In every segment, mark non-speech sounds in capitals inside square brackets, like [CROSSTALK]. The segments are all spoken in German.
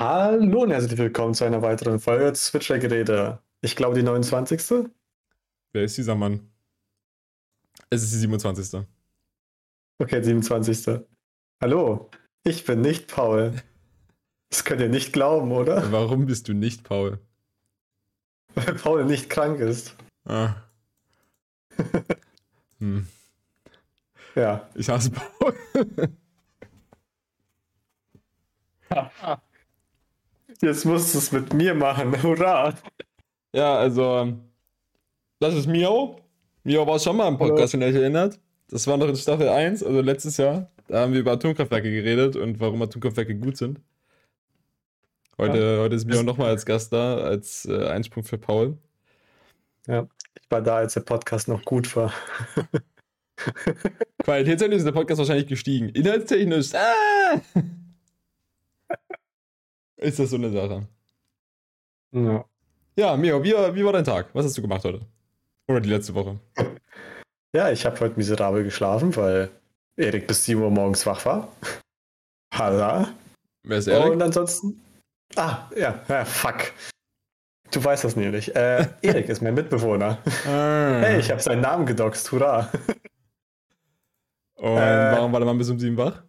Hallo und herzlich willkommen zu einer weiteren Folge Switcher-Geräte. Ich glaube die 29. Wer ist dieser Mann? Es ist die 27. Okay, 27. Hallo, ich bin nicht Paul. Das könnt ihr nicht glauben, oder? Warum bist du nicht Paul? Weil Paul nicht krank ist. Ah. [LAUGHS] hm. Ja. Ich hasse Paul. [LAUGHS] Jetzt musst du es mit mir machen. [LAUGHS] Hurra! Ja, also, das ist Mio. Mio war schon mal im Podcast, wenn ihr euch erinnert. Das war noch in Staffel 1, also letztes Jahr. Da haben wir über Atomkraftwerke geredet und warum Atomkraftwerke gut sind. Heute, ja. heute ist Mio nochmal als Gast da, als äh, Einspruch für Paul. Ja, ich war da, als der Podcast noch gut war. [LAUGHS] Qualitätstechnisch ist der Podcast wahrscheinlich gestiegen. Inhaltstechnisch, ah! Ist das so eine Sache. Ja. Ja, Mio, wie, wie war dein Tag? Was hast du gemacht heute? Oder die letzte Woche? Ja, ich habe heute miserabel geschlafen, weil Erik bis 7 Uhr morgens wach war. [LAUGHS] Halla. Wer ist Erik? Und ansonsten. Ah, ja, ja fuck. Du weißt das nämlich. Äh, [LAUGHS] Erik ist mein Mitbewohner. Ah. Hey, ich habe seinen Namen gedoxt, hurra. Und äh, warum war der Mann bis um 7 wach?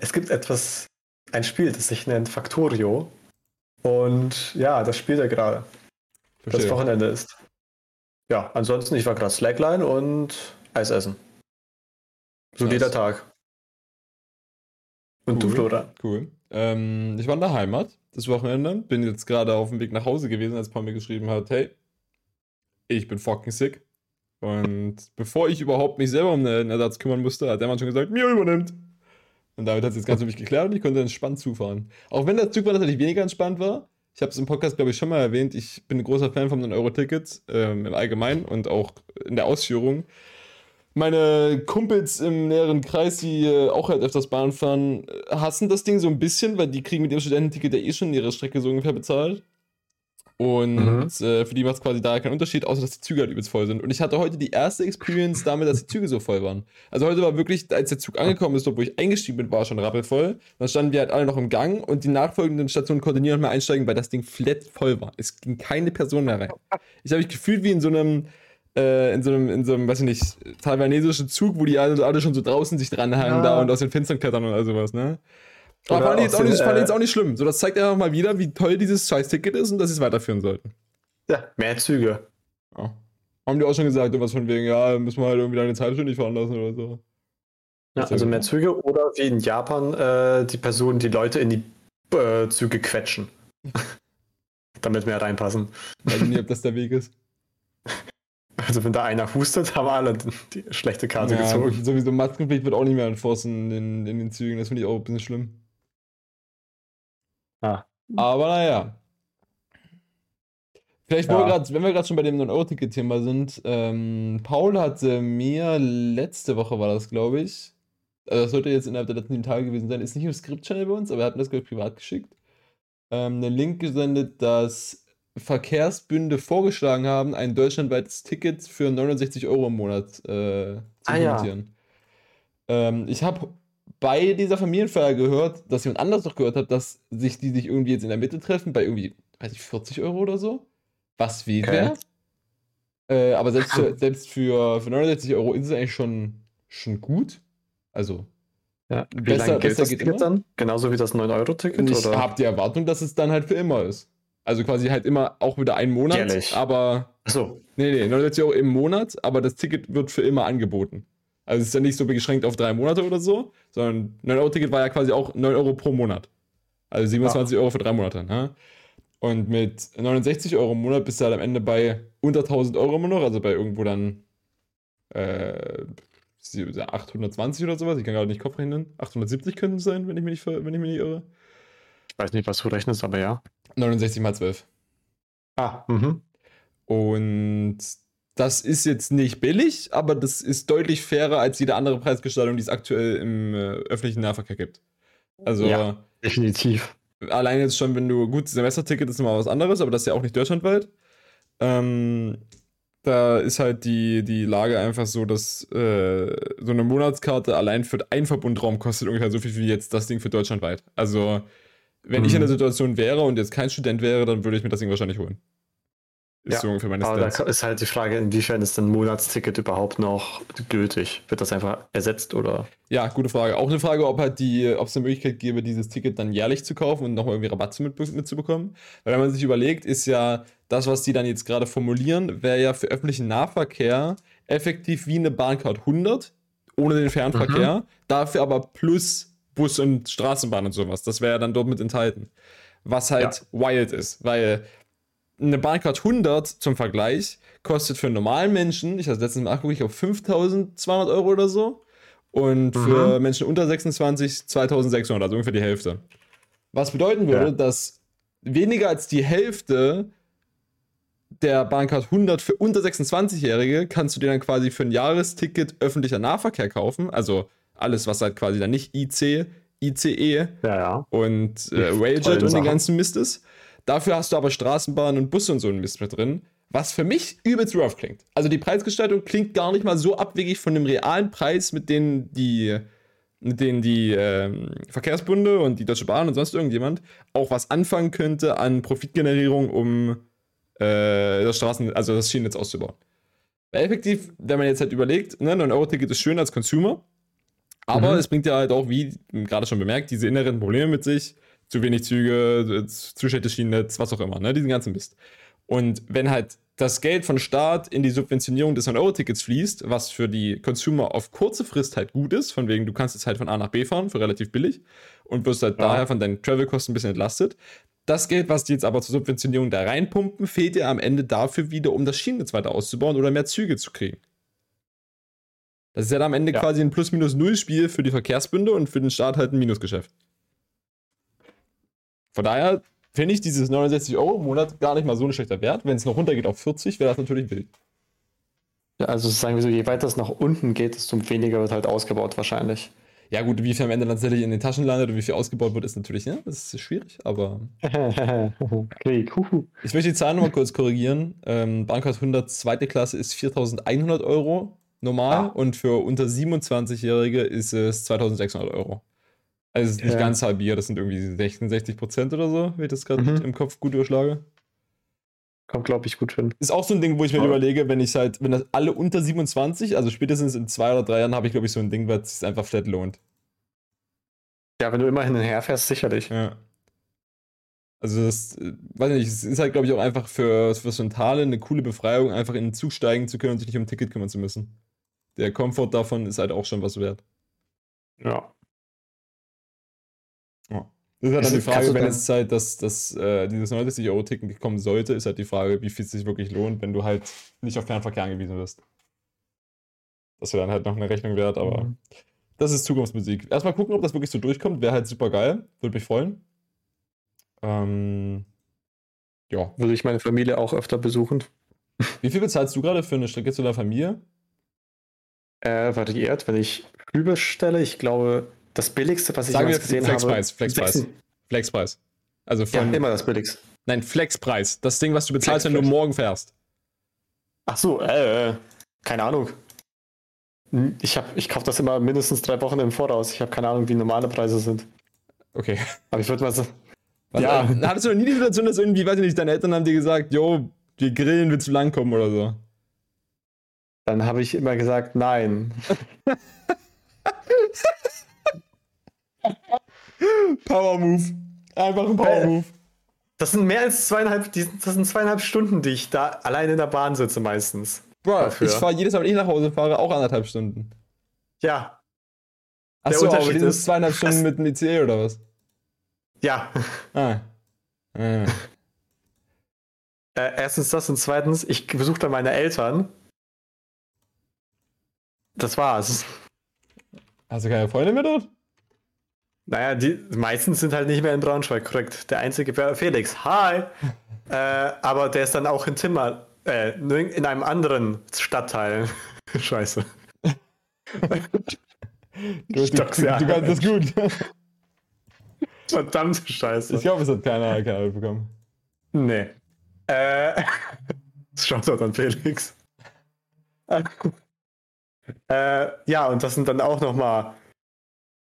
Es gibt etwas, ein Spiel, das sich nennt Factorio. Und ja, das spielt er gerade. Das Wochenende ist. Ja, ansonsten, ich war gerade Slackline und Eis essen. So jeder Tag. Und cool. du, Flora? Cool. Ähm, ich war in der Heimat das Wochenende. Bin jetzt gerade auf dem Weg nach Hause gewesen, als Paul mir geschrieben hat, hey, ich bin fucking sick. Und bevor ich überhaupt mich selber um einen Ersatz kümmern musste, hat der Mann schon gesagt, mir übernimmt. Und damit hat es jetzt ganz für mich geklärt und ich konnte entspannt zufahren. Auch wenn der Zug war natürlich weniger entspannt war. Ich habe es im Podcast, glaube ich, schon mal erwähnt. Ich bin ein großer Fan von den Euro-Tickets ähm, im Allgemeinen und auch in der Ausführung. Meine Kumpels im näheren Kreis, die äh, auch halt öfters Bahn fahren, hassen das Ding so ein bisschen, weil die kriegen mit ihrem Studententicket ja eh schon ihre Strecke so ungefähr bezahlt. Und mhm. äh, für die macht es quasi da keinen Unterschied, außer dass die Züge halt übelst voll sind. Und ich hatte heute die erste Experience damit, dass die Züge so voll waren. Also heute war wirklich, als der Zug angekommen ist, wo ich eingestiegen bin, war schon rappelvoll. Dann standen wir halt alle noch im Gang und die nachfolgenden Stationen konnten niemand mehr einsteigen, weil das Ding flat voll war. Es ging keine Person mehr rein. Ich habe mich gefühlt wie in so einem, äh, in so einem, in so einem, weiß ich nicht, taiwanesischen Zug, wo die alle, alle schon so draußen sich dranhangen ja. da und aus den Fenstern klettern und all sowas, ne? Aber fand ich, jetzt auch nicht, fand ich jetzt auch nicht schlimm. So, das zeigt einfach mal wieder, wie toll dieses Scheiß-Ticket ist und dass sie es weiterführen sollten. Ja, mehr Züge. Ja. Haben die auch schon gesagt, irgendwas von wegen, ja, müssen wir halt irgendwie deine Zeitstunde nicht fahren lassen oder so. Ja, also mehr Züge oder wie in Japan äh, die Personen, die Leute in die äh, Züge quetschen. [LAUGHS] Damit mehr reinpassen. Weiß nicht, ob das der Weg ist. [LAUGHS] Also wenn da einer hustet, haben alle die schlechte Karte ja, gezogen. Sowieso Maskenpflicht wird auch nicht mehr enforcen in, in den Zügen. Das finde ich auch ein bisschen schlimm. Aber naja. Vielleicht, ja. grad, wenn wir gerade schon bei dem 9-Euro-Ticket-Thema sind, ähm, Paul hatte mir letzte Woche war das, glaube ich, also das sollte jetzt innerhalb der letzten Tage gewesen sein, ist nicht im Script-Channel bei uns, aber er hat mir das, ich, privat geschickt, ähm, einen Link gesendet, dass Verkehrsbünde vorgeschlagen haben, ein deutschlandweites Ticket für 69 Euro im Monat äh, zu ah. Ja. Ähm, ich habe bei dieser Familienfeier gehört, dass jemand anders noch gehört hat, dass sich die sich irgendwie jetzt in der Mitte treffen, bei irgendwie, weiß ich, 40 Euro oder so. Was viel okay. wäre. Äh, aber selbst für, selbst für, für 69 Euro ist es eigentlich schon, schon gut. Also. Ja, wie besser, lange gilt besser das geht Ticket immer. dann? Genauso wie das 9-Euro-Ticket? Ich habe die Erwartung, dass es dann halt für immer ist. Also quasi halt immer auch wieder einen Monat. Jährlich. Aber. Achso. Nee, nee, 69 Euro im Monat, aber das Ticket wird für immer angeboten. Also es ist ja nicht so beschränkt auf drei Monate oder so, sondern 9-Euro-Ticket war ja quasi auch 9 Euro pro Monat. Also 27 ah. Euro für drei Monate. Ne? Und mit 69 Euro im Monat bist du halt am Ende bei unter 1000 Euro immer noch, also bei irgendwo dann äh, 820 oder sowas. Ich kann gerade nicht Kopf rechnen. 870 könnten es sein, wenn ich, mich nicht, wenn ich mich nicht irre. Ich weiß nicht, was du rechnest, aber ja. 69 mal 12. Ah, mhm. Und das ist jetzt nicht billig, aber das ist deutlich fairer als jede andere Preisgestaltung, die es aktuell im äh, öffentlichen Nahverkehr gibt. Also. Ja, definitiv. Allein jetzt schon, wenn du. Gut, Semesterticket ist nochmal was anderes, aber das ist ja auch nicht deutschlandweit. Ähm, da ist halt die, die Lage einfach so, dass äh, so eine Monatskarte allein für einen Verbundraum kostet ungefähr so viel wie jetzt das Ding für deutschlandweit. Also wenn mhm. ich in der Situation wäre und jetzt kein Student wäre, dann würde ich mir das Ding wahrscheinlich holen. Ist ja, so ungefähr meine aber da ist halt die Frage, inwiefern ist ein Monatsticket überhaupt noch gültig? Wird das einfach ersetzt oder? Ja, gute Frage. Auch eine Frage, ob halt die, ob es eine Möglichkeit gäbe, dieses Ticket dann jährlich zu kaufen und nochmal irgendwie Rabatt mit, mitzubekommen. Weil wenn man sich überlegt, ist ja das, was die dann jetzt gerade formulieren, wäre ja für öffentlichen Nahverkehr effektiv wie eine Bahncard 100 ohne den Fernverkehr, mhm. dafür aber plus Bus und Straßenbahn und sowas. Das wäre ja dann dort mit enthalten. Was halt ja. wild ist, weil eine Bahncard 100 zum Vergleich kostet für einen normalen Menschen, ich habe letztens mal ich auf 5200 Euro oder so. Und mhm. für Menschen unter 26 2600, also ungefähr die Hälfte. Was bedeuten würde, ja. dass weniger als die Hälfte der Bahncard 100 für unter 26-Jährige kannst du dir dann quasi für ein Jahresticket öffentlicher Nahverkehr kaufen. Also alles, was halt quasi dann nicht IC, ICE ja, ja. und äh, Railjet und den ganzen Mist ist. Dafür hast du aber Straßenbahnen und Busse und so ein Mist mit drin, was für mich übelst rough klingt. Also die Preisgestaltung klingt gar nicht mal so abwegig von dem realen Preis, mit dem die, mit denen die äh, Verkehrsbunde und die Deutsche Bahn und sonst irgendjemand auch was anfangen könnte an Profitgenerierung, um äh, das Straßen, also das Schienennetz auszubauen. Weil effektiv, wenn man jetzt halt überlegt, ne, 9-Euro-Ticket ist schön als Consumer, aber mhm. es bringt ja halt auch, wie gerade schon bemerkt, diese inneren Probleme mit sich zu wenig Züge, zu schlechtes Schienennetz, was auch immer, ne? diesen ganzen Mist. Und wenn halt das Geld von Staat in die Subventionierung des 9-Euro-Tickets fließt, was für die Consumer auf kurze Frist halt gut ist, von wegen, du kannst jetzt halt von A nach B fahren für relativ billig und wirst halt ja. daher von deinen Travel-Kosten ein bisschen entlastet. Das Geld, was die jetzt aber zur Subventionierung da reinpumpen, fehlt dir am Ende dafür wieder, um das Schienennetz weiter auszubauen oder mehr Züge zu kriegen. Das ist ja dann am Ende ja. quasi ein Plus-Minus-Null-Spiel für die Verkehrsbünde und für den Staat halt ein Minusgeschäft. Von daher finde ich dieses 69 Euro im Monat gar nicht mal so ein schlechter Wert. Wenn es noch runtergeht auf 40, wäre das natürlich wild. Ja, also sagen wir so, je weiter es nach unten geht, desto weniger wird halt ausgebaut wahrscheinlich. Ja, gut, wie viel am Ende tatsächlich in den Taschen landet und wie viel ausgebaut wird, ist natürlich, ja, das ist schwierig, aber. [LAUGHS] Krieg, Ich möchte die Zahlen nochmal kurz korrigieren. Ähm, Bankhaus 100 zweite Klasse ist 4100 Euro normal ah. und für unter 27-Jährige ist es 2600 Euro. Also es ist nicht ja. ganz halbiert, das sind irgendwie 66 Prozent oder so, wenn ich das gerade mhm. im Kopf gut überschlage. Kommt, glaube ich, gut hin. Ist auch so ein Ding, wo ich mir ja. überlege, wenn ich halt, wenn das alle unter 27, also spätestens in zwei oder drei Jahren, habe ich, glaube ich, so ein Ding, was sich einfach flat lohnt. Ja, wenn du immer hin und her fährst, sicherlich. Ja. Also das, äh, weiß nicht, es ist halt, glaube ich, auch einfach für, für Centrale eine coole Befreiung, einfach in den Zug steigen zu können und sich nicht um ein Ticket kümmern zu müssen. Der Komfort davon ist halt auch schon was wert. Ja. Das ist halt dann die Frage, wenn es halt dass, dass äh, dieses 90 Euro Ticket kommen sollte, ist halt die Frage, wie viel es sich wirklich lohnt, wenn du halt nicht auf Fernverkehr angewiesen bist. Das wäre dann halt noch eine Rechnung wert, aber mhm. das ist Zukunftsmusik. Erstmal gucken, ob das wirklich so durchkommt. Wäre halt super geil. Würde mich freuen. Ähm, ja. Würde ich meine Familie auch öfter besuchen. Wie viel bezahlst du gerade für eine Strecke zu deiner Familie? Äh, variiert, wenn ich überstelle. Ich glaube, das billigste, was ich Sagen gesehen Flexpreis, habe. Flexpreis. Flexpreis. Also von. Ja, immer das billigste. Nein, Flexpreis. Das Ding, was du bezahlst, Flex, wenn du morgen fährst. Ach so, äh, keine Ahnung. Hm, ich, ich kaufe das immer mindestens drei Wochen im Voraus. Ich habe keine Ahnung, wie normale Preise sind. Okay. Aber ich würde mal so. Was, ja. Äh, hattest du noch nie die Situation, dass irgendwie, weiß ich nicht, deine Eltern haben dir gesagt, jo, wir grillen, willst du langkommen oder so? Dann habe ich immer gesagt, nein. [LAUGHS] Power Move. Einfach ein Power Move. Das sind mehr als zweieinhalb, das sind zweieinhalb Stunden, die ich da allein in der Bahn sitze meistens. Bro, ich fahre jedes Mal, wenn ich nach Hause fahre, auch anderthalb Stunden. Ja. Achso, aber die sind zweieinhalb Stunden [LAUGHS] mit dem ICE oder was? Ja. Ah. ah. [LAUGHS] Äh, erstens das und zweitens, ich besuche da meine Eltern. Das war's. Hast du keine Freunde mehr dort? Naja, die meisten sind halt nicht mehr in Braunschweig, korrekt. Der einzige wäre Felix. Hi! [LAUGHS] äh, aber der ist dann auch in Timmer, äh, in einem anderen Stadtteil. [LAUGHS] Scheiße. [LAUGHS] du, du, du kannst das gut. Verdammte Scheiße. Ich glaube, es hat keiner, keiner bekommen. Nee. Äh, schaut doch an Felix. äh, ja, und das sind dann auch nochmal,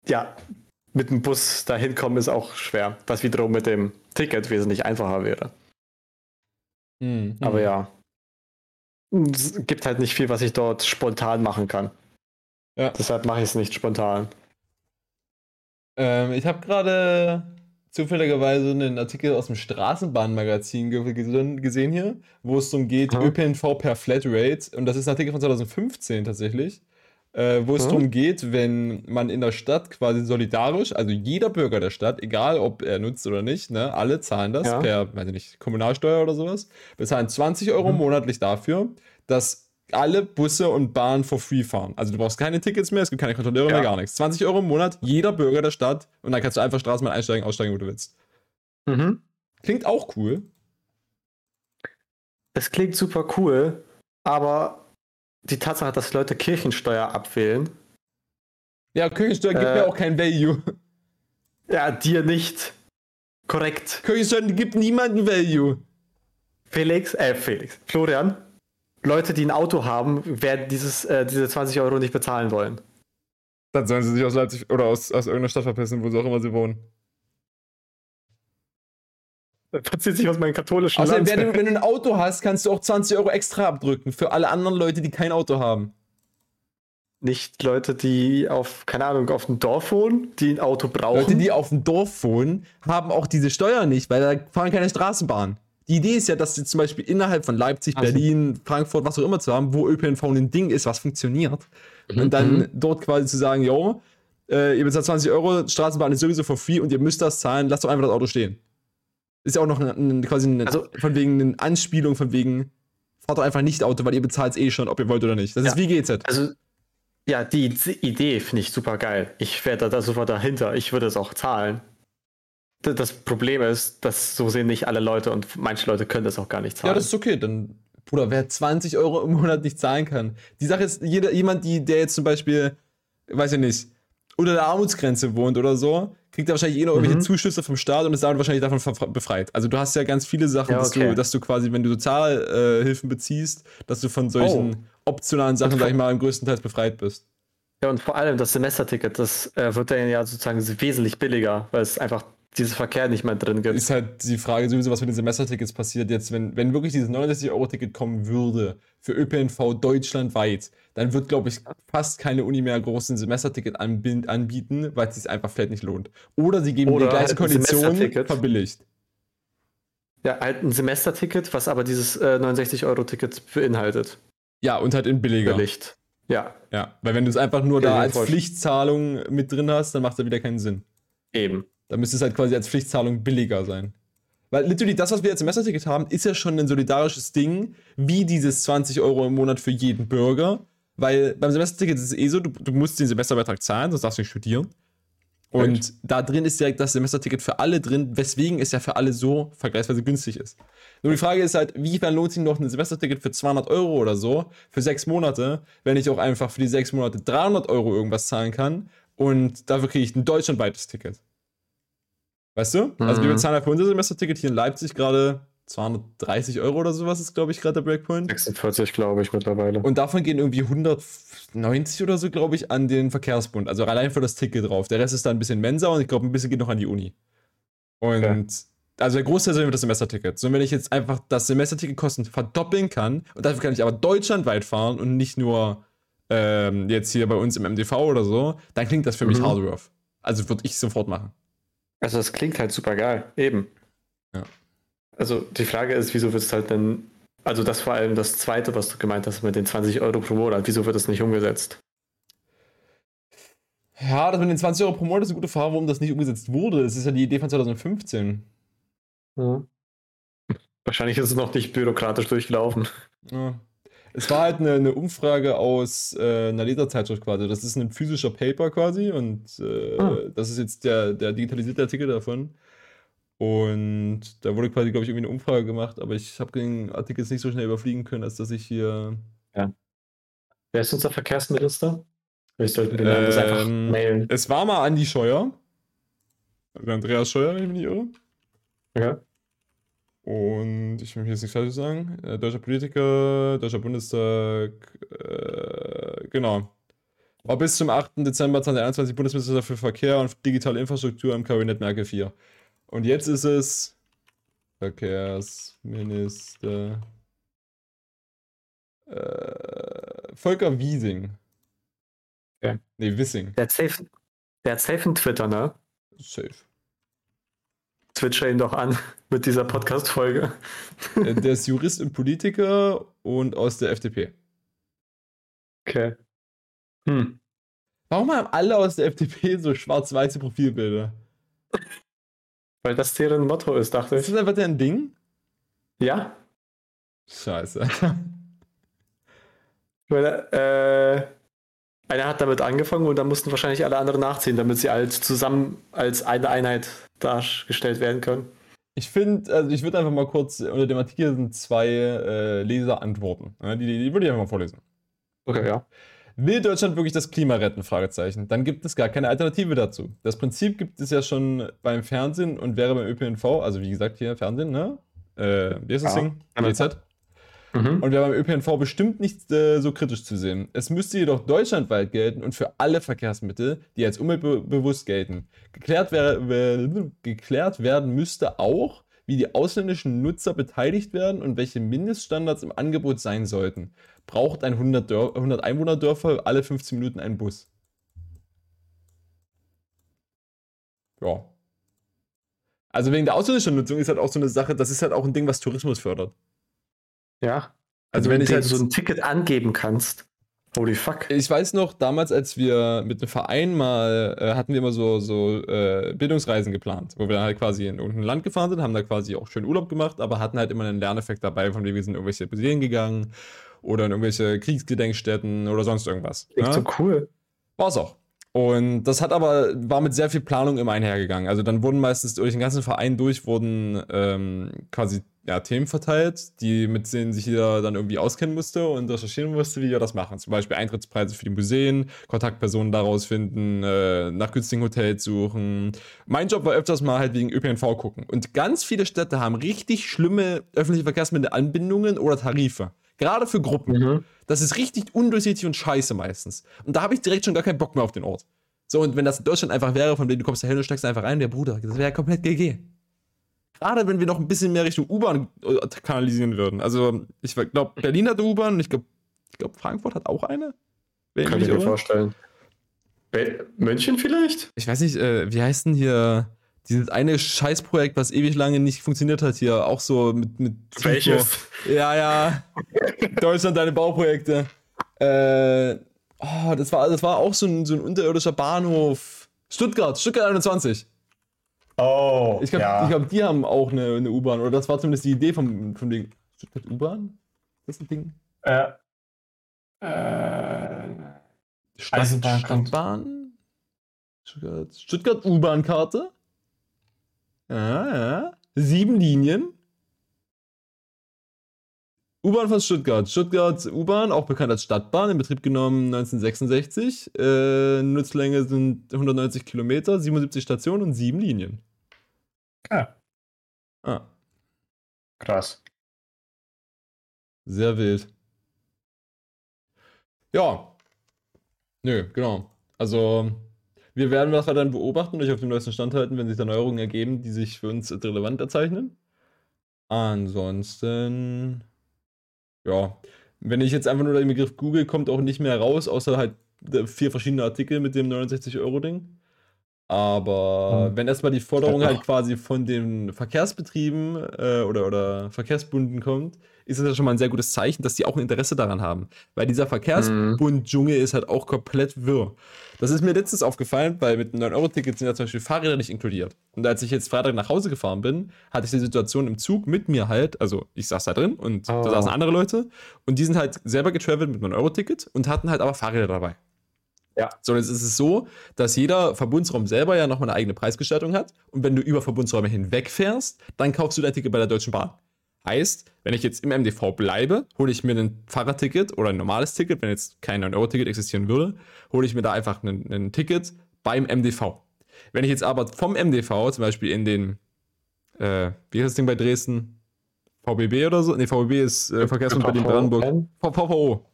ja, mit dem Bus dahin kommen ist auch schwer, was wiederum mit dem Ticket wesentlich einfacher wäre. Mhm. Aber ja, es gibt halt nicht viel, was ich dort spontan machen kann. Ja. Deshalb mache ich es nicht spontan. Ähm, ich habe gerade zufälligerweise einen Artikel aus dem Straßenbahnmagazin gesehen hier, wo es darum geht, hm. ÖPNV per Flatrate. Und das ist ein Artikel von 2015 tatsächlich. Äh, wo es hm. darum geht, wenn man in der Stadt quasi solidarisch, also jeder Bürger der Stadt, egal ob er nutzt oder nicht, ne, alle zahlen das ja. per, weiß ich nicht, Kommunalsteuer oder sowas, bezahlen 20 Euro hm. monatlich dafür, dass alle Busse und Bahnen for free fahren. Also du brauchst keine Tickets mehr, es gibt keine Kontrolleure ja. mehr, gar nichts. 20 Euro im Monat, jeder Bürger der Stadt und dann kannst du einfach Straßenbahn einsteigen, aussteigen, wo du willst. Mhm. Klingt auch cool. Es klingt super cool, aber die Tatsache, dass Leute Kirchensteuer abwählen. Ja, Kirchensteuer äh, gibt mir auch kein Value. Ja, dir nicht. Korrekt. Kirchensteuer gibt niemanden Value. Felix, äh, Felix, Florian, Leute, die ein Auto haben, werden dieses, äh, diese 20 Euro nicht bezahlen wollen. Dann sollen sie sich aus Leipzig oder aus, aus irgendeiner Stadt verpissen, wo sie auch immer sie wohnen. Das verzieht sich aus meinen katholischen Außerdem, wenn du, wenn du ein Auto hast, kannst du auch 20 Euro extra abdrücken für alle anderen Leute, die kein Auto haben. Nicht Leute, die auf, keine Ahnung, auf dem Dorf wohnen, die ein Auto brauchen. Leute, die auf dem Dorf wohnen, haben auch diese Steuer nicht, weil da fahren keine Straßenbahnen. Die Idee ist ja, dass sie zum Beispiel innerhalb von Leipzig, also. Berlin, Frankfurt, was auch immer zu haben, wo ÖPNV ein Ding ist, was funktioniert. Mhm. Und dann mhm. dort quasi zu sagen, jo, äh, ihr bezahlt 20 Euro, Straßenbahn ist sowieso for free und ihr müsst das zahlen, lasst doch einfach das Auto stehen. Ist ja auch noch ein, ein, quasi eine, also, von wegen eine Anspielung, von wegen, fahrt doch einfach nicht Auto, weil ihr bezahlt es eh schon, ob ihr wollt oder nicht. Das ja. ist wie GZ. Also, ja, die Idee finde ich super geil. Ich werde da sofort dahinter. Ich würde es auch zahlen das Problem ist, dass so sehen nicht alle Leute und manche Leute können das auch gar nicht zahlen. Ja, das ist okay. Dann, Bruder, wer 20 Euro im Monat nicht zahlen kann. Die Sache ist, jeder, jemand, die, der jetzt zum Beispiel, weiß ich nicht, unter der Armutsgrenze wohnt oder so, kriegt er wahrscheinlich eh noch irgendwelche mhm. Zuschüsse vom Staat und ist damit wahrscheinlich davon befreit. Also du hast ja ganz viele Sachen, ja, okay. dass, du, dass du quasi, wenn du Sozialhilfen beziehst, dass du von solchen oh. optionalen Sachen, sag ich mal, im größten Teil befreit bist. Ja, und vor allem das Semesterticket, das äh, wird dann ja sozusagen wesentlich billiger, weil es einfach dieses Verkehr nicht mehr drin gibt. Ist halt die Frage sowieso, was mit den Semestertickets passiert jetzt, wenn, wenn wirklich dieses 69-Euro-Ticket kommen würde für ÖPNV deutschlandweit, dann wird, glaube ich, fast keine Uni mehr großen Semesterticket anbieten, weil es sich einfach vielleicht nicht lohnt. Oder sie geben Oder die gleiche halt Kondition verbilligt. Ja, halt ein Semesterticket, was aber dieses äh, 69-Euro-Ticket beinhaltet. Ja, und halt in billiger. Billigt. Ja. Ja, weil wenn du es einfach nur ja, da als Pflichtzahlung mit drin hast, dann macht das wieder keinen Sinn. Eben. Da müsste es halt quasi als Pflichtzahlung billiger sein. Weil literally das, was wir jetzt im Semesterticket haben, ist ja schon ein solidarisches Ding, wie dieses 20 Euro im Monat für jeden Bürger. Weil beim Semesterticket ist es eh so, du, du musst den Semesterbeitrag zahlen, sonst darfst du nicht studieren. Und Echt? da drin ist direkt das Semesterticket für alle drin, weswegen es ja für alle so vergleichsweise günstig ist. Nur die Frage ist halt, wie viel lohnt sich noch ein Semesterticket für 200 Euro oder so, für sechs Monate, wenn ich auch einfach für die sechs Monate 300 Euro irgendwas zahlen kann und dafür kriege ich ein deutschlandweites Ticket. Weißt du? Mhm. Also wir mhm. bezahlen halt für unser Semesterticket hier in Leipzig gerade 230 Euro oder sowas ist, glaube ich, gerade der Breakpoint. 46, glaube ich, mittlerweile. Und davon gehen irgendwie 190 oder so, glaube ich, an den Verkehrsbund. Also allein für das Ticket drauf. Der Rest ist dann ein bisschen Mensa und ich glaube, ein bisschen geht noch an die Uni. Und ja. also der Großteil ist das Semesterticket. So, wenn ich jetzt einfach das Semesterticketkosten verdoppeln kann und dafür kann ich aber deutschlandweit fahren und nicht nur ähm, jetzt hier bei uns im MDV oder so, dann klingt das für mhm. mich hard worth. Also würde ich sofort machen. Also das klingt halt super geil, eben. Ja. Also die Frage ist, wieso wird es halt denn, also das vor allem das zweite, was du gemeint hast mit den 20 Euro pro Monat, wieso wird das nicht umgesetzt? Ja, das mit den 20 Euro pro Monat ist eine gute Frage, warum das nicht umgesetzt wurde. Das ist ja die Idee von 2015. Ja. Wahrscheinlich ist es noch nicht bürokratisch durchgelaufen. Ja. Es war halt eine, eine Umfrage aus äh, einer Leserzeitschrift quasi. Das ist ein physischer Paper quasi und äh, ah. das ist jetzt der, der digitalisierte Artikel davon. Und da wurde quasi, glaube ich, irgendwie eine Umfrage gemacht, aber ich habe den Artikel jetzt nicht so schnell überfliegen können, als dass ich hier. Ja. Wer ist unser Verkehrsminister? Ich sollte den ähm, das einfach mailen. Es war mal Andi Scheuer. Also Andreas Scheuer, wenn ich mich nicht irre. Ja. Und ich will jetzt nicht falsch sagen. Äh, deutscher Politiker, Deutscher Bundestag, äh, genau. War bis zum 8. Dezember 2021 Bundesminister für Verkehr und digitale Infrastruktur im Kabinett Merkel 4. Und jetzt ist es Verkehrsminister äh, Volker Wiesing. Ja. Nee, Wissing. Der hat safe, der hat safe einen Twitter, ne? Safe. Twitcher ihn doch an [LAUGHS] mit dieser Podcast-Folge. Äh, der ist Jurist und Politiker und aus der FDP. Okay. Hm. Warum haben alle aus der FDP so schwarz-weiße Profilbilder? Weil das deren Motto ist, dachte ich. Ist das einfach dein Ding? Ja. Scheiße. Weil, äh, einer hat damit angefangen und dann mussten wahrscheinlich alle anderen nachziehen, damit sie als zusammen als eine Einheit dargestellt werden können. Ich finde, also ich würde einfach mal kurz, unter dem Artikel sind zwei äh, Leser antworten. Ja, die, die, die würde ich einfach mal vorlesen. Okay, ja. Will Deutschland wirklich das Klima retten? Fragezeichen. Dann gibt es gar keine Alternative dazu. Das Prinzip gibt es ja schon beim Fernsehen und wäre beim ÖPNV, also wie gesagt hier Fernsehen, ne? Äh, wie ist das Ja, Ding? GZ. Mhm. Und wäre beim ÖPNV bestimmt nicht äh, so kritisch zu sehen. Es müsste jedoch deutschlandweit gelten und für alle Verkehrsmittel, die als umweltbewusst gelten. Geklärt, wäre, wär- geklärt werden müsste auch, wie die ausländischen Nutzer beteiligt werden und welche Mindeststandards im Angebot sein sollten. Braucht ein 100, Dör 100 Einwohnerdörfer alle 15 Minuten einen Bus? Ja. Also wegen der ausländischen Nutzung ist halt auch so eine Sache, das ist halt auch ein Ding, was Tourismus fördert. Ja. Also wenn ich dir halt so ein Ticket angeben kannst. Holy fuck. Ich weiß noch, damals, als wir mit einem Verein mal, äh, hatten wir immer so, so äh, Bildungsreisen geplant, wo wir dann halt quasi in irgendein Land gefahren sind, haben da quasi auch schön Urlaub gemacht, aber hatten halt immer einen Lerneffekt dabei, von dem wir sind in irgendwelche Museen gegangen oder in irgendwelche Kriegsgedenkstätten oder sonst irgendwas. Echt Ja? so cool. War's auch. Und das hat aber, war mit sehr viel Planung immer einhergegangen. Also dann wurden meistens durch den ganzen Verein durch, wurden ähm, quasi ja, Themen verteilt, die mit denen sich jeder dann irgendwie auskennen musste und recherchieren musste, wie wir das machen. Zum Beispiel Eintrittspreise für die Museen, Kontaktpersonen daraus finden, äh, nach günstigen Hotels suchen. Mein Job war öfters mal halt wegen ÖPNV gucken. Und ganz viele Städte haben richtig schlimme öffentliche Verkehrsmittelanbindungen oder Tarife. Gerade für Gruppen. Mhm. Das ist richtig undurchsichtig und scheiße meistens. Und da habe ich direkt schon gar keinen Bock mehr auf den Ort. So, und wenn das in Deutschland einfach wäre, von dem du kommst da hin und steigst einfach rein, der Bruder, das wäre ja komplett GG. Gerade wenn wir noch ein bisschen mehr Richtung U-Bahn äh, kanalisieren würden. Also, ich glaube, Berlin hat eine U-Bahn ich glaube, glaub, Frankfurt hat auch eine. Wenn Kann ich mir vorstellen. Wel- München vielleicht? Ich weiß nicht, äh, wie heißt denn hier dieses eine Scheißprojekt, was ewig lange nicht funktioniert hat hier, auch so mit. mit Welches? Ja, ja. Deutschland, deine Bauprojekte. Äh, oh, das war, das war auch so ein, so ein unterirdischer Bahnhof. Stuttgart, Stuttgart 21. Oh, Ich glaube, ja. glaub, die haben auch eine, eine U-Bahn. Oder das war zumindest die Idee vom, vom Ding. Stuttgart U-Bahn? Ist das ein Ding? äh, äh, Stadt, Eisenbahn. Stadtbahn? Stuttgart, Stuttgart U-Bahn-Karte? Ja, ja. Sieben Linien. U-Bahn von Stuttgart. Stuttgart U-Bahn, auch bekannt als Stadtbahn, in Betrieb genommen 1966. Äh, Nutzlänge sind 190 Kilometer, 77 Stationen und sieben Linien. ah, Ah, krass. sehr wild. Ja. Nö, genau. Also, wir werden das weiterhin beobachten und euch auf dem neuesten Stand halten, wenn sich da Neuerungen ergeben, die sich für uns relevant erzeichnen. Ansonsten, ja, wenn ich jetzt einfach nur den Begriff Google, kommt auch nicht mehr raus, außer halt äh, vier verschiedene Artikel mit dem 69-Euro-Ding. Aber Hm. wenn erstmal die Forderung Ja. halt quasi von den Verkehrsbetrieben äh, oder, oder Verkehrsbunden kommt, ist das ja schon mal ein sehr gutes Zeichen, dass die auch ein Interesse daran haben. Weil dieser Verkehrsbund-Dschungel ist halt auch komplett wirr. Das ist mir letztens aufgefallen, weil mit einem 9-Euro-Ticket sind ja zum Beispiel Fahrräder nicht inkludiert. Und als ich jetzt Freitag nach Hause gefahren bin, hatte ich die Situation im Zug mit mir halt, also ich saß da drin und Oh. da saßen andere Leute und die sind halt selber getravelt mit einem 9-Euro-Ticket und hatten halt aber Fahrräder dabei. Ja. So, jetzt ist es so, dass jeder Verbundsraum selber ja nochmal eine eigene Preisgestaltung hat. Und wenn du über Verbundsräume hinweg fährst, dann kaufst du dein Ticket bei der Deutschen Bahn. Heißt, wenn ich jetzt im MDV bleibe, hole ich mir ein Fahrradticket oder ein normales Ticket, wenn jetzt kein 9-Euro-Ticket existieren würde, hole ich mir da einfach ein, ein Ticket beim MDV. Wenn ich jetzt aber vom MDV zum Beispiel in den, äh, wie heißt das Ding bei Dresden? VBB oder so? Ne, VBB ist äh, Verkehrsbund Berlin-Brandenburg. V- VVO.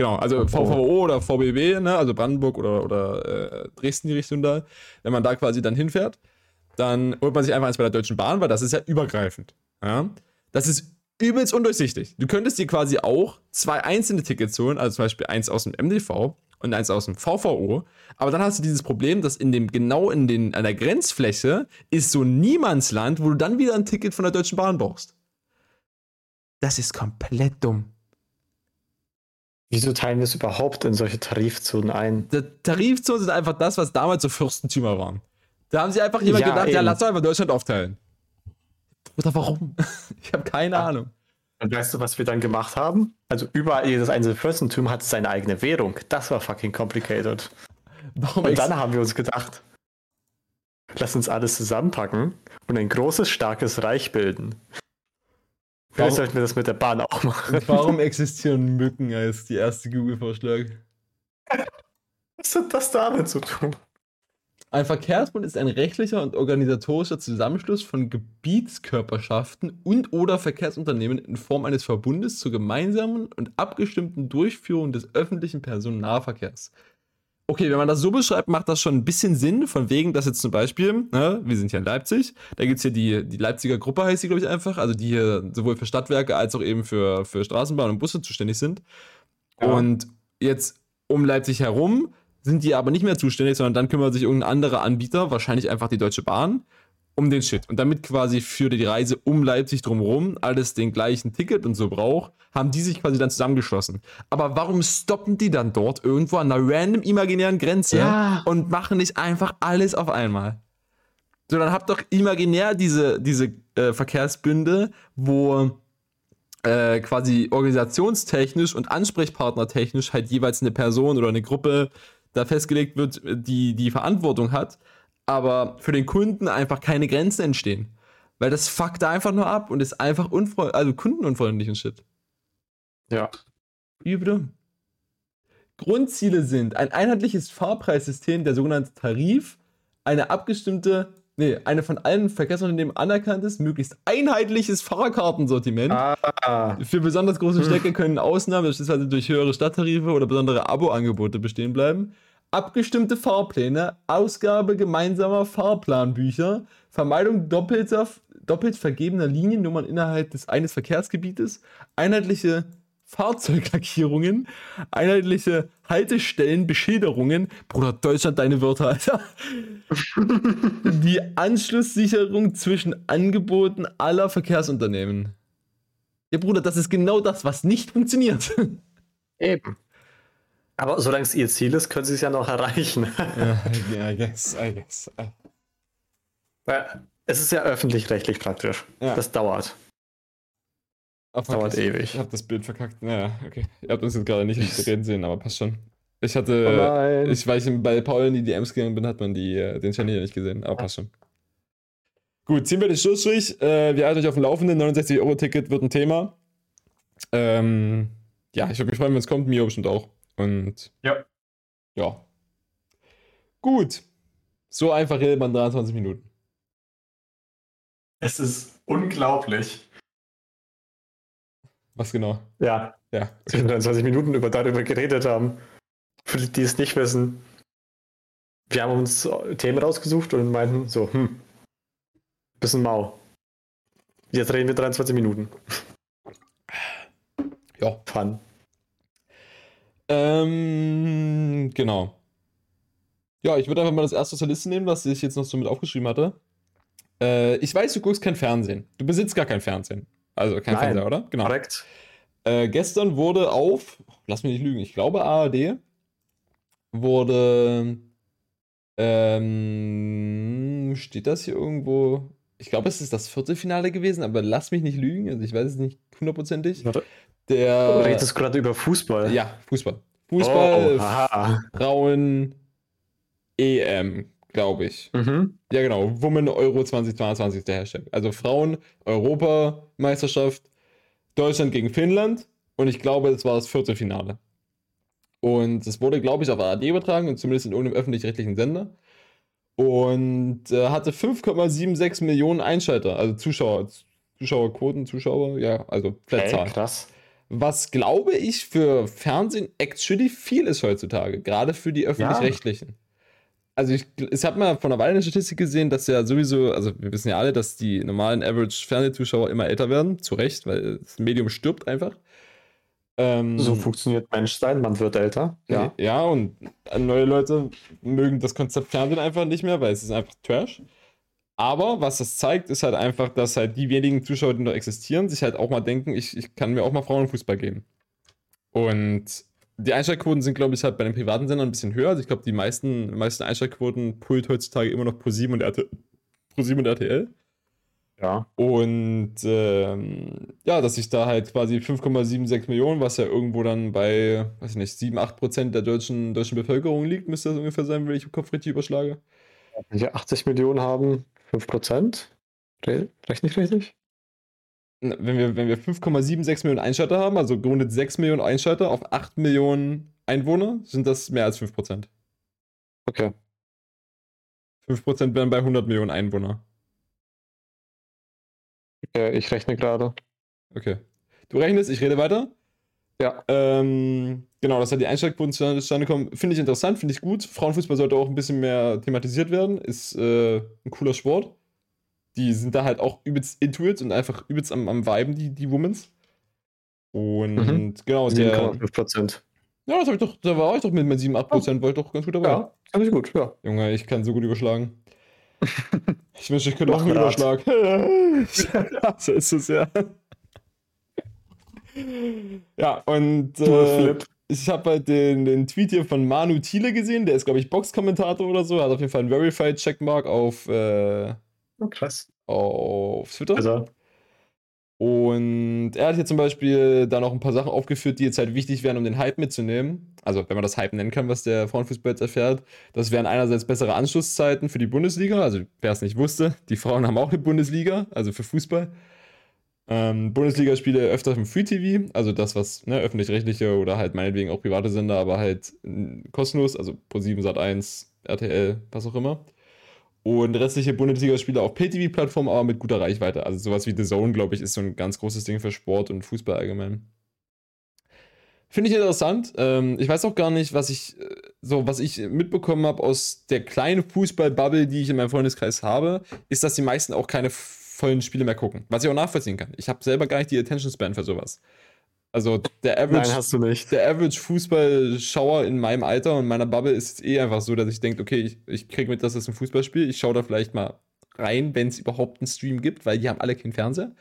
Genau, also VVO oder VBW, ne, also Brandenburg oder, oder äh, Dresden die Richtung da, wenn man da quasi dann hinfährt, dann holt man sich einfach eins bei der Deutschen Bahn, weil das ist ja übergreifend. Ja? Das ist übelst undurchsichtig. Du könntest dir quasi auch zwei einzelne Tickets holen, also zum Beispiel eins aus dem MDV und eins aus dem VVO. Aber dann hast du dieses Problem, dass in dem, genau in den, an der Grenzfläche ist so Niemandsland, wo du dann wieder ein Ticket von der Deutschen Bahn brauchst. Das ist komplett dumm. Wieso teilen wir es überhaupt in solche Tarifzonen ein? Die Tarifzonen sind einfach das, was damals so Fürstentümer waren. Da haben sie einfach jemand ja, gedacht, eben. ja, lass doch einfach Deutschland aufteilen. Oder warum? [LAUGHS] ich habe keine ja. Ahnung. Und weißt du, was wir dann gemacht haben? Also überall jedes einzelne Fürstentum hat seine eigene Währung. Das war fucking complicated. Warum und dann haben wir uns gedacht, lass uns alles zusammenpacken und ein großes, starkes Reich bilden. Vielleicht sollten wir das mit der Bahn auch machen. [LAUGHS] Warum existieren Mücken als die erste Google-Vorschlag? Was hat das damit zu tun? Ein Verkehrsbund ist ein rechtlicher und organisatorischer Zusammenschluss von Gebietskörperschaften und/oder Verkehrsunternehmen in Form eines Verbundes zur gemeinsamen und abgestimmten Durchführung des öffentlichen Personennahverkehrs. Okay, wenn man das so beschreibt, macht das schon ein bisschen Sinn, von wegen, dass jetzt zum Beispiel, ne, wir sind hier in Leipzig, da gibt es hier die, die Leipziger Gruppe, heißt sie, glaube ich, einfach, also die hier sowohl für Stadtwerke als auch eben für, für Straßenbahn und Busse zuständig sind. Ja. Und jetzt um Leipzig herum sind die aber nicht mehr zuständig, sondern dann kümmert sich irgendein anderer Anbieter, wahrscheinlich einfach die Deutsche Bahn, um den Shit. Und damit quasi für die Reise um Leipzig drumherum alles den gleichen Ticket und so braucht, haben die sich quasi dann zusammengeschlossen. Aber warum stoppen die dann dort irgendwo an einer random imaginären Grenze ja. und machen nicht einfach alles auf einmal? So, dann habt doch imaginär diese, diese äh, Verkehrsbünde, wo äh, quasi organisationstechnisch und ansprechpartnertechnisch halt jeweils eine Person oder eine Gruppe da festgelegt wird, die die Verantwortung hat, aber für den Kunden einfach keine Grenzen entstehen. Weil das fuckt da einfach nur ab und ist einfach unfreundlich, also kundenunfreundlich und shit. Ja. Übel. Grundziele sind ein einheitliches Fahrpreissystem, der sogenannte Tarif, eine abgestimmte, nee, eine von allen Verkehrsunternehmen anerkanntes, möglichst einheitliches Fahrkartensortiment. Ah. Für besonders große Strecke können Ausnahmen, beispielsweise durch höhere Stadttarife oder besondere Abo-Angebote bestehen bleiben. Abgestimmte Fahrpläne, Ausgabe gemeinsamer Fahrplanbücher, Vermeidung doppelter, doppelt vergebener Liniennummern innerhalb des eines Verkehrsgebietes, einheitliche Fahrzeuglackierungen, einheitliche Haltestellenbeschilderungen. Bruder, Deutschland, deine Wörter, Alter. [LAUGHS] Die Anschlusssicherung zwischen Angeboten aller Verkehrsunternehmen. Ja, Bruder, das ist genau das, was nicht funktioniert. Eben. Aber solange es ihr Ziel ist, können sie es ja noch erreichen. [LAUGHS] ja, I guess, I guess. Es ist ja öffentlich-rechtlich praktisch. Ja. Das dauert. Ach, Dauert ich, ewig. Ich hab das Bild verkackt. Naja, okay. Ihr habt uns jetzt gerade nicht reden sehen, aber passt schon. Ich hatte, oh ich, weil ich bei Paul in die DMs gegangen bin, hat man die, äh, den Channel hier nicht gesehen, aber passt schon. Gut, ziehen wir den Schlussstrich. Äh, wir halten euch auf dem Laufenden. 69-Euro-Ticket wird ein Thema. Ähm, ja, ich würde mich freuen, wenn es kommt. Mio bestimmt auch. Und ja. Ja. Gut. So einfach redet man 23 Minuten. Es ist unglaublich, was genau? Ja. Ja. Okay. 20 Minuten über darüber geredet haben. Für die, die es nicht wissen. Wir haben uns Themen rausgesucht und meinten so, hm, bisschen mau. Jetzt reden wir 23 Minuten. Ja. Fun. Ähm, genau. Ja, ich würde einfach mal das erste zur Liste nehmen, was ich jetzt noch so mit aufgeschrieben hatte. Äh, ich weiß, du guckst kein Fernsehen. Du besitzt gar kein Fernsehen. Also kein Nein, Fernseher, oder? Genau. Korrekt. Äh, gestern wurde auf, lass mich nicht lügen, ich glaube ARD, wurde, ähm, steht das hier irgendwo? Ich glaube, es ist das Viertelfinale gewesen, aber lass mich nicht lügen, also ich weiß es nicht hundertprozentig. Warte. Der, du redest gerade über Fußball. Ja, Fußball. Fußball, oh, Frauen, EM, glaube ich. Mhm. Ja, genau. Women Euro 2022 ist der Hashtag. Also Frauen, Europameisterschaft, Deutschland gegen Finnland. Und ich glaube, das war das Viertelfinale. Und es wurde, glaube ich, auf ARD übertragen und zumindest in irgendeinem öffentlich-rechtlichen Sender. Und äh, hatte 5,76 Millionen Einschalter, also Zuschauer, Zuschauerquoten, Zuschauer, ja, also Flatzahl. Hey, krass. Was glaube ich für Fernsehen actually viel ist heutzutage, gerade für die öffentlich-rechtlichen. Ja. Also ich, ich habe mal von einer Weile eine Statistik gesehen, dass ja sowieso, also wir wissen ja alle, dass die normalen Average-Fernsehzuschauer immer älter werden, zu Recht, weil das Medium stirbt einfach. Ähm, so funktioniert Menschsein, man wird älter. Ja. ja, und neue Leute mögen das Konzept Fernsehen einfach nicht mehr, weil es ist einfach Trash. Aber was das zeigt, ist halt einfach, dass halt die wenigen Zuschauer, die noch existieren, sich halt auch mal denken, ich, ich kann mir auch mal Frauenfußball geben. Und die Einschaltquoten sind, glaube ich, halt bei den privaten Sendern ein bisschen höher. Also ich glaube, die meisten, meisten Einschaltquoten pult heutzutage immer noch Pro 7 und RTL. Pro 7 und RTL. Ja. Und ähm, ja, dass sich da halt quasi 5,76 Millionen, was ja irgendwo dann bei, weiß ich nicht, 7, 8 Prozent der deutschen, deutschen Bevölkerung liegt, müsste das ungefähr sein, wenn ich im Kopf richtig überschlage. Wenn wir 80 Millionen haben, 5 Prozent? Rechne ich richtig? Wenn wir, wenn wir 5,76 Millionen Einschalter haben, also gerundet 6 Millionen Einschalter auf 8 Millionen Einwohner, sind das mehr als 5 Prozent. Okay. 5 Prozent wären bei 100 Millionen Einwohner. Okay, ich rechne gerade. Okay. Du rechnest, ich rede weiter? Ja. Ähm, genau, dass da die Einschlagquoten zustande kommen, finde ich interessant, finde ich gut. Frauenfußball sollte auch ein bisschen mehr thematisiert werden. Ist äh, ein cooler Sport. Die sind da halt auch übelst into it und einfach übelst am, am Viben, die, die Womens. Und mhm. genau, 7,5 Ja, das habe ich doch, da war ich doch mit, mit 7, 8 Prozent, war ich doch ganz gut dabei. Ja, fand ich gut, ja. Junge, ich kann so gut überschlagen. [LAUGHS] Ich wünsche, ich könnte auch einen Überschlag. [LAUGHS] [LAUGHS] so ist es ja. Ja, und äh, ich habe halt den, den Tweet hier von Manu Thiele gesehen, der ist, glaube ich, Box-Kommentator oder so, hat auf jeden Fall einen Verified-Checkmark auf, äh, oh, krass. auf Twitter. Also. Und er hat hier zum Beispiel da noch ein paar Sachen aufgeführt, die jetzt halt wichtig wären, um den Hype mitzunehmen. Also, wenn man das Hype nennen kann, was der Frauenfußball jetzt erfährt. Das wären einerseits bessere Anschlusszeiten für die Bundesliga. Also, wer es nicht wusste, die Frauen haben auch eine Bundesliga, also für Fußball. Ähm, Bundesligaspiele öfter im Free TV, also das, was ne, öffentlich-rechtliche oder halt meinetwegen auch private Sender, aber halt kostenlos, also Pro7, Sat1, RTL, was auch immer. Und restliche Bundesligaspiele auf Pay-TV-Plattformen, aber mit guter Reichweite. Also sowas wie The Zone, glaube ich, ist so ein ganz großes Ding für Sport und Fußball allgemein. Finde ich interessant. Ähm, ich weiß auch gar nicht, was ich äh, so, was ich mitbekommen habe aus der kleinen Fußball-Bubble, die ich in meinem Freundeskreis habe, ist, dass die meisten auch keine vollen Spiele mehr gucken. Was ich auch nachvollziehen kann. Ich habe selber gar nicht die Attention Span für sowas. Also der Average, Nein. Der Average Fußballschauer in meinem Alter und meiner Bubble ist eh einfach so, dass ich denke, okay, ich, ich kriege mit, dass es ein Fußballspiel. Ich schaue da vielleicht mal rein, wenn es überhaupt einen Stream gibt, weil die haben alle keinen Fernseher.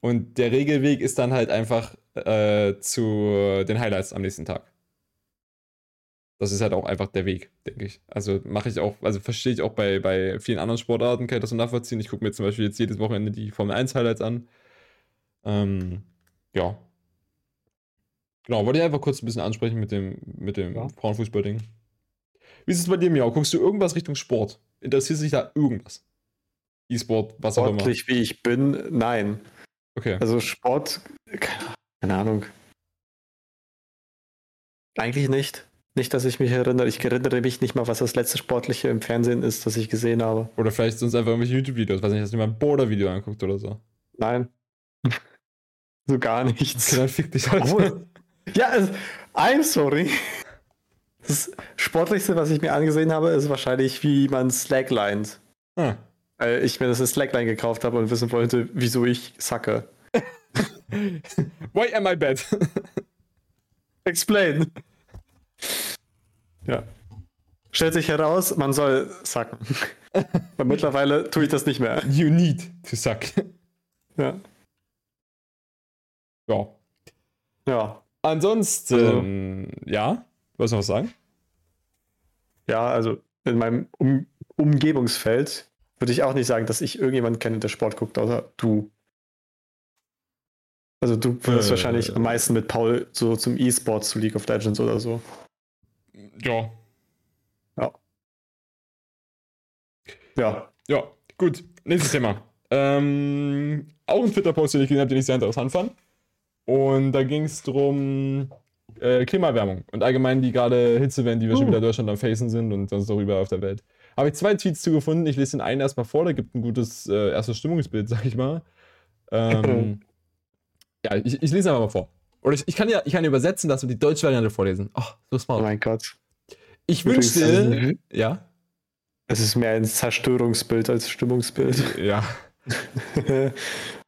Und der Regelweg ist dann halt einfach äh, zu den Highlights am nächsten Tag das ist halt auch einfach der Weg, denke ich. Also mache ich auch, also verstehe ich auch bei, bei vielen anderen Sportarten, kann ich das so nachvollziehen. Ich gucke mir zum Beispiel jetzt jedes Wochenende die Formel 1 Highlights an. Ähm, ja. Genau, wollte ich einfach kurz ein bisschen ansprechen mit dem, mit dem ja. Frauenfußball-Ding. Wie ist es bei dir, Miau? Guckst du irgendwas Richtung Sport? Interessiert sich da irgendwas? E-Sport, was auch immer? Sportlich wie ich bin, nein. Okay. Also Sport, keine Ahnung. Eigentlich nicht. Nicht, dass ich mich erinnere. Ich erinnere mich nicht mal, was das letzte Sportliche im Fernsehen ist, das ich gesehen habe. Oder vielleicht sind es einfach irgendwelche YouTube-Videos. Weiß nicht, du mal ein Border-Video anguckt oder so? Nein. [LAUGHS] so gar nichts. dann fick dich [LAUGHS] halt. Obwohl, ja, I'm sorry. Das Sportlichste, was ich mir angesehen habe, ist wahrscheinlich, wie man Slacklined. Ah. Weil ich mir das in Slackline gekauft habe und wissen wollte, wieso ich sacke. [LAUGHS] Why am I bad? Explain. Ja. Stellt sich heraus, man soll sacken. [LAUGHS] Weil mittlerweile tue ich das nicht mehr. You need to suck. Ja. Ja. Ja. Ansonsten, also, ja, wolltest du noch was sagen? Ja, also in meinem um Umgebungsfeld würde ich auch nicht sagen, dass ich irgendjemanden kenne, der Sport guckt, außer du. Also du würdest äh, wahrscheinlich am meisten mit Paul so zum E-Sport zu League of Legends oder so. Ja. Ja. Ja. Ja, gut. Nächstes Thema. Ähm, auch ein Twitter-Post, den ich gesehen habe, den ich sehr interessant fand. Und da ging es darum, äh, Klimaerwärmung und allgemein die gerade Hitzewellen, die wir uh. schon wieder in Deutschland am Facen sind und sonst darüber auf der Welt. Habe ich zwei Tweets zugefunden. Ich lese den einen erstmal vor, da gibt ein gutes äh, erstes Stimmungsbild, sag ich mal. Ähm, [LAUGHS] ja, ich, ich lese einfach mal vor. Oder ich, ich, kann ja, ich kann übersetzen das und die deutsche Variante vorlesen. Oh, so smart. Oh mein Gott. Ich wünschte. Ja. Es ist mehr ein Zerstörungsbild als Stimmungsbild. Ja. [LAUGHS]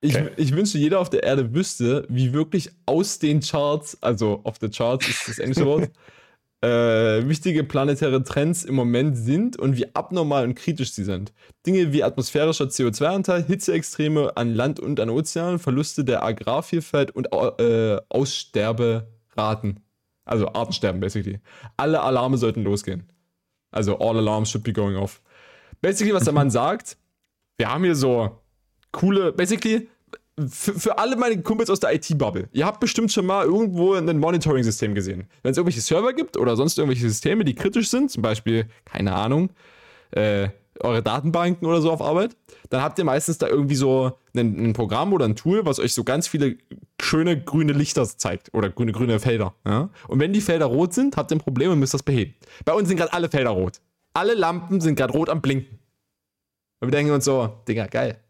ich, okay. ich wünschte, jeder auf der Erde wüsste, wie wirklich aus den Charts, also auf der Charts ist das englische Wort, [LAUGHS] äh, wichtige planetäre Trends im Moment sind und wie abnormal und kritisch sie sind. Dinge wie atmosphärischer CO2-Anteil, Hitzeextreme an Land und an Ozeanen, Verluste der Agrarvielfalt und äh, Aussterberaten. Also Artensterben, basically. Alle Alarme sollten losgehen. Also all alarms should be going off. Basically, was der Mann [LAUGHS] sagt, wir haben hier so coole, basically, für, für alle meine Kumpels aus der IT-Bubble, ihr habt bestimmt schon mal irgendwo ein Monitoring-System gesehen. Wenn es irgendwelche Server gibt oder sonst irgendwelche Systeme, die kritisch sind, zum Beispiel, keine Ahnung, äh, eure Datenbanken oder so auf Arbeit, dann habt ihr meistens da irgendwie so ein, ein, Programm oder ein Tool, was euch so ganz viele schöne grüne Lichter zeigt oder grüne, grüne Felder. Ja? Und wenn die Felder rot sind, habt ihr ein Problem und müsst das beheben. Bei uns sind gerade alle Felder rot. Alle Lampen sind gerade rot am Blinken. Und wir denken uns so, Digga, geil.